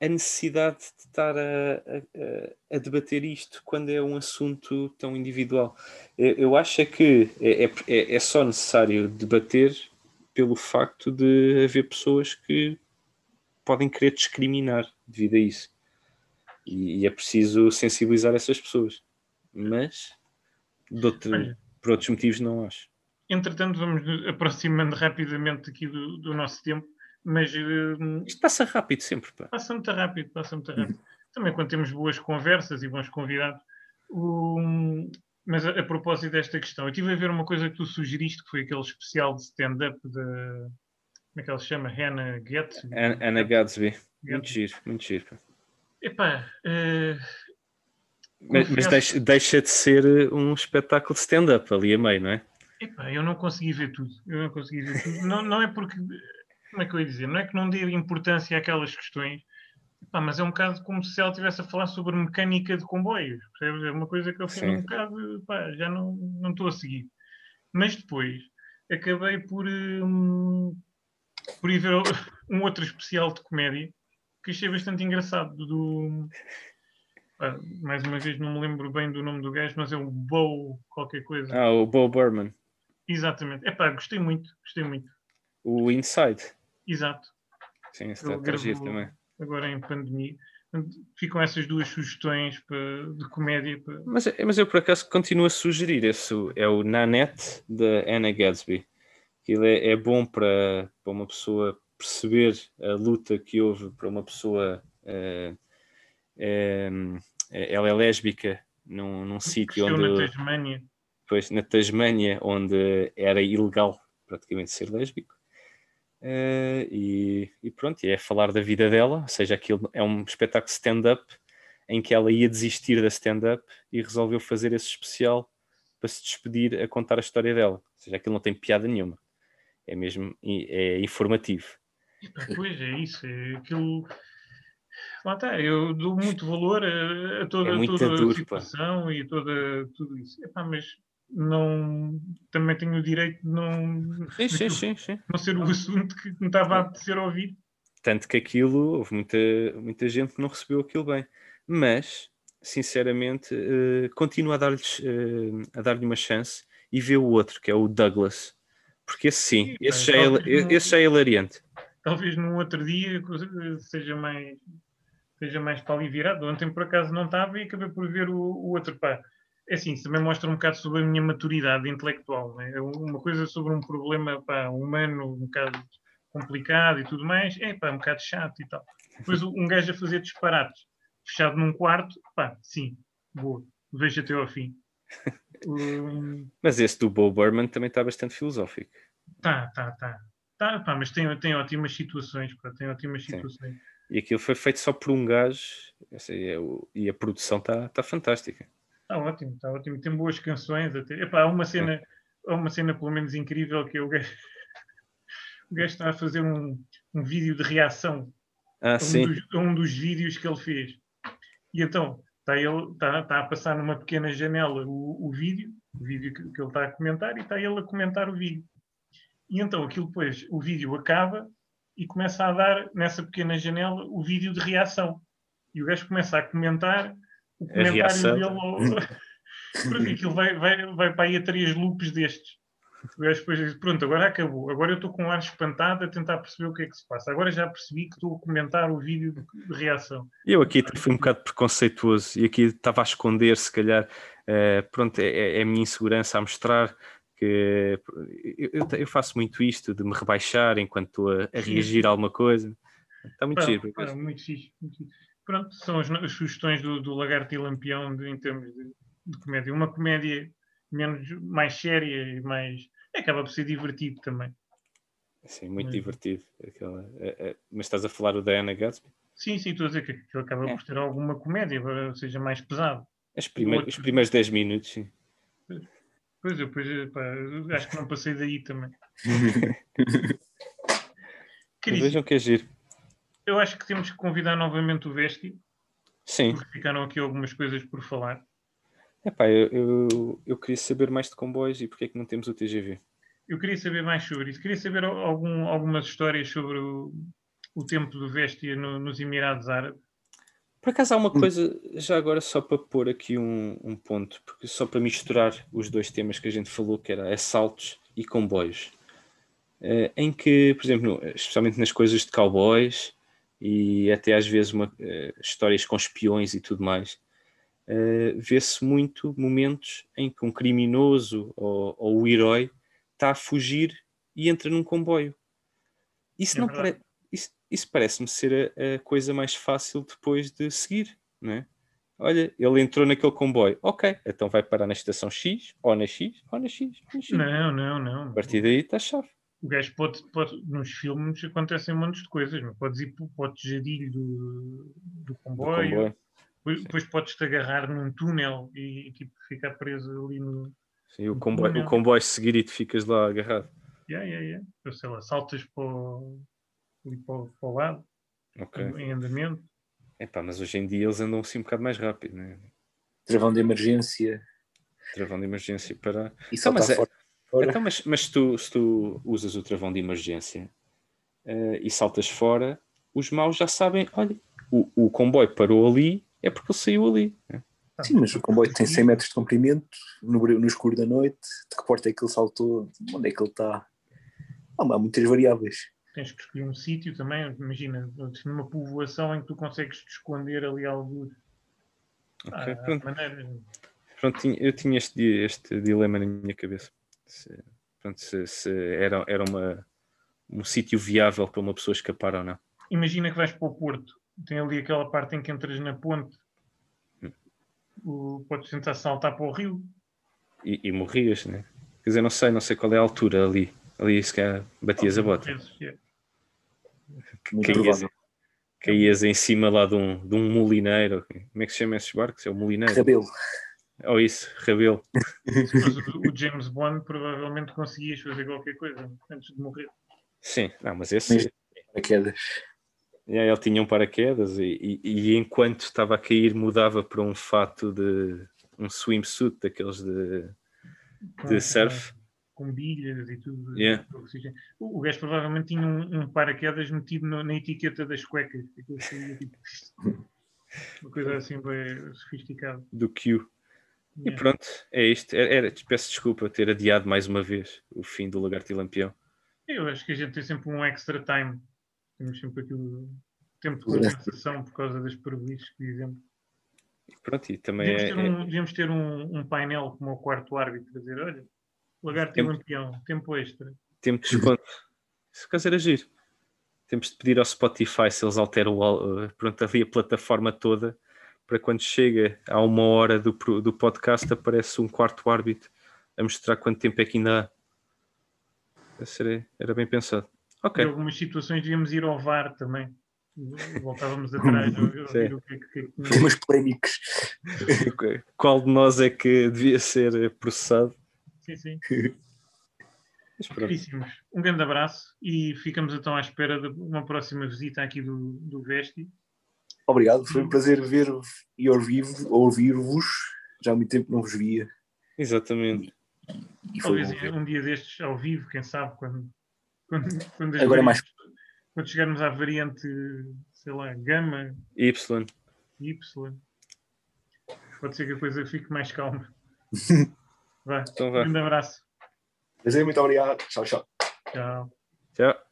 a necessidade de estar a, a- a- debater isto quando é um assunto tão individual. Eu, eu acho é que é, é- é- é só necessário debater pelo facto de haver pessoas que podem querer discriminar devido a isso. E, e é preciso sensibilizar essas pessoas. Mas, outro- Olha. por outros motivos, não acho. Entretanto, vamos aproximando rapidamente aqui do, do nosso tempo, mas eh, Isto passa rápido sempre, pá. passa muito rápido, passa muito rápido. Também quando temos boas conversas e bons convidados. O- mas a, a propósito desta questão, eu estive a ver uma coisa que tu sugeriste, que foi aquele especial de stand-up da. Como é que ela se chama? Hannah Gatsby. An- Ana Gadsby. Muito Gatsby. giro, muito giro. Pá. Epá, eh, Mas, mas deixa, deixa de ser um espetáculo de stand-up ali a meio, não é? Epá, eu não consegui ver tudo. Eu não consegui ver tudo. Não, não é porque. Como é que eu ia dizer? Não é que não dê importância àquelas questões, epá, mas é um bocado como se ela estivesse a falar sobre mecânica de comboios. Percebes? É uma coisa que eu fico um bocado. Epá, já não não estou a seguir. Mas depois acabei por. hum, por ir ver [laughs] um outro especial de comédia que achei bastante engraçado. Do, pá, mais uma vez, não me lembro bem do nome do gajo, mas é o Bow qualquer coisa. Ah, o Bo Burman. Exatamente. Epá, gostei muito, gostei muito. O Inside. Exato. Sim, Ele está tá gravou também. Agora em pandemia. Ficam essas duas sugestões para- de comédia. para- Mas, mas eu por acaso continuo a sugerir esse é o Nanette da Anna Gadsby. Aquilo é, é bom para, para uma pessoa perceber a luta que houve para uma pessoa. eh, eh, ela é lésbica num, num sítio Cresceu na onde. Tasmânia. Pois, na Tasmânia, onde era ilegal praticamente ser lésbico. Eh, e, e pronto, é falar da vida dela, ou seja, aquilo é um espetáculo stand-up em que ela ia desistir da stand-up e resolveu fazer esse especial para se despedir a contar a história dela. Ou seja, aquilo não tem piada nenhuma. É mesmo é informativo. Pois é isso, é aquilo. Lá está, eu dou muito valor a, a toda, É toda duro, a pá. situação e toda tudo isso. Epá, mas não também tenho o direito de não, Sim, sim, daquilo sim, sim. não ser o assunto que me estava a apetecer ouvir. Tanto que aquilo, houve muita, muita gente que não recebeu aquilo bem. Mas, sinceramente, eh, continuo a dar-lhes eh, a dar-lhe uma chance e ver o outro, que é o Douglas. Porque esse sim, Sim, esse já, é, não- esse já é hilariante. Talvez num outro dia seja mais seja mais para ali virado. Ontem por acaso não estava e acabei por ver o, o outro pá. É assim, isso também mostra um bocado sobre a minha maturidade intelectual. Né? É uma coisa sobre um problema pá, humano, um bocado complicado e tudo mais, é pá, um bocado chato e tal. Depois um gajo a fazer disparates, fechado num quarto, pá, sim, boa, vejo até ao fim. [laughs] Mas esse do Bo Burnham também está bastante filosófico. tá, tá, tá. Tá, pá, mas tem, tem ótimas situações, pá, tem ótimas Sim. situações. E aquilo foi feito só por um gajo sei, é e a produção está tá fantástica. Está ótimo, está ótimo. Tem boas canções até. Epá, há uma cena, há uma cena pelo menos incrível que é o gajo, [laughs] o gajo está a fazer um, um vídeo de reação Ah, a um, sim. dos, a um dos vídeos que ele fez. E então está ele está, está a passar numa pequena janela o, o vídeo, o vídeo que, que ele está a comentar, e está ele a comentar o vídeo. E então aquilo depois, o vídeo acaba e começa a dar nessa pequena janela o vídeo de reação. E o gajo começa a comentar o comentário dele. Ao... [laughs] Porque aquilo vai, vai, vai para aí a três loops destes. O gajo depois diz: Pronto, agora acabou. Agora eu estou com um ar espantado a tentar perceber o que é que se passa. Agora já percebi que estou a comentar o vídeo de, reação. Eu aqui fui um bocado preconceituoso e aqui estava a esconder, se calhar, eh, pronto, é, é a minha insegurança a mostrar que eu, eu- faço muito isto de me rebaixar enquanto estou a, a reagir a alguma coisa. Está muito Pá, giro. muito fixe, muito fixe. Pronto, são as, as sugestões do, do Lagarto e Lampião de- em termos de, de comédia. Uma comédia menos, mais séria e mais. Acaba por ser divertido também. Sim, muito Mas- divertido. Aquela, eh, eh, mas estás a falar o Diana Gatsby? Sim, sim, estou a dizer que aquilo acaba É. por ter alguma comédia, ou seja, mais pesado. As primeiros, outro- os primeiros 10 minutos, sim. Pois eu, pois, pá, acho que não passei daí também. [laughs] Cris, vejam que é giro. eu acho que temos que convidar novamente o Vesti, Sim. porque ficaram aqui algumas coisas por falar. Epá, eu, eu, eu queria saber mais de comboios e porque é que não temos o TGV. Eu queria saber mais sobre isso. Queria saber al- algum, algumas histórias sobre o, o tempo do Vestia no- nos Emirados Árabes. Por acaso há uma coisa, já agora só para pôr aqui um, um ponto, porque só para misturar os dois temas que a gente falou, que era assaltos e comboios, Eh, em que, por exemplo, no- especialmente nas coisas de cowboys e até às vezes uma, eh, histórias com espiões e tudo mais, eh, vê-se muito momentos em que um criminoso ou, ou o herói está a fugir e entra num comboio. Isso É não parece isso, parece-me ser a, a coisa mais fácil depois de seguir, não é? Olha, ele entrou naquele comboio, ok, então vai parar na estação X, ou na X, ou na X, ou na X. Não, não, não. A partir daí está chave. O gajo pode, pode- nos filmes acontecem montes de coisas. Não podes ir para o tejadilho do, do do comboio, comboio. Depois, depois podes-te agarrar num túnel e, tipo, ficar preso ali no. Sim, o, comboio, túnel. o comboio seguir e tu ficas lá agarrado. Yeah, yeah, yeah. Eu sei lá, saltas para o, ali para, o- para o lado, Ok. em andamento. Epá, mas hoje em dia eles andam assim um bocado mais rápido, né? Travão de emergência Travão de emergência para. e saltar mas é- fora. Então, mas, mas se, tu, se tu usas o travão de emergência eh, e saltas fora, os maus já sabem, olha, o, o comboio parou ali, é porque ele saiu ali. né? Sim, mas o comboio tem 100 metros de comprimento, no, no escuro da noite, de que porta é que ele saltou, onde é que ele está. Há muitas variáveis. Tens que escolher um sítio também. Imagina, numa povoação em que tu consegues te esconder ali algo. Ok, Ah, há pronto. maneiras. Pronto, eu tinha este, este dilema na minha cabeça. Se, pronto, se, se era, era uma, um sítio viável para uma pessoa escapar ou não. Imagina que vais para o Porto, tem ali aquela parte em que entras na ponte, Hum. o, podes tentar saltar para o rio. E, e morrias, né? Quer dizer, não sei, não sei qual é a altura ali. Ali se calhar batias a bota. É. Caías, caías em cima lá de um, de um molineiro. Como é que se chama esses barcos? É o molineiro. Rabelo. Ou isso, rabelo. Mas o, James Bond provavelmente conseguias fazer qualquer coisa antes de morrer. Sim, não, mas esse. Paraquedas. É, ele tinha um paraquedas e, e- e enquanto estava a cair mudava para um fato de um swimsuit daqueles de, de surf. Com, bilhas e tudo. Yeah. O, o gajo provavelmente tinha um, um paraquedas metido no- na etiqueta das cuecas. Tipo- [laughs] Uma coisa assim bem sofisticada. do Q. E Yeah. pronto, é isto. Era, era- peço desculpa ter adiado mais uma vez o fim do Lagarto e Lampião. Eu acho que a gente tem sempre um extra time. Temos sempre aquilo tempo de compensação por causa das previstas que dizemos. E pronto, e também Devíamos é, ter, é- um, ter um, um painel como o quarto árbitro a dizer: olha, lagarto e Tempo. lampião, tempo extra. tempo de desconto. Se caso era giro. Temos de pedir ao Spotify se eles alteram o uh, pronto, ali a plataforma toda para quando chega a uma hora do, do podcast aparece um quarto árbitro a mostrar quanto tempo é que ainda há. Era, era bem pensado. Ok, Em algumas situações devíamos ir ao VAR também. Voltávamos atrás a ouvir [laughs] Sim. o que é que, que é que tinha. Temas polémicos. [laughs] qual de nós é que devia ser eh, processado? Sim, sim. [laughs] Caríssimos. Um grande abraço e ficamos então à espera de uma próxima visita aqui do, do Vesti. Obrigado, foi um prazer ver-vos e ouvir-vos. Já há muito tempo não vos via. Exatamente. E foi Talvez ver. um dia destes ao vivo, quem sabe, quando, quando, quando Agora é mais- quando chegarmos à variante, sei lá, gama, Y. Y, pode ser que a coisa fique mais calma. [laughs] Vá. um grande abraço. Prazer, muito obrigado. Tchau, tchau. Tchau. Tchau.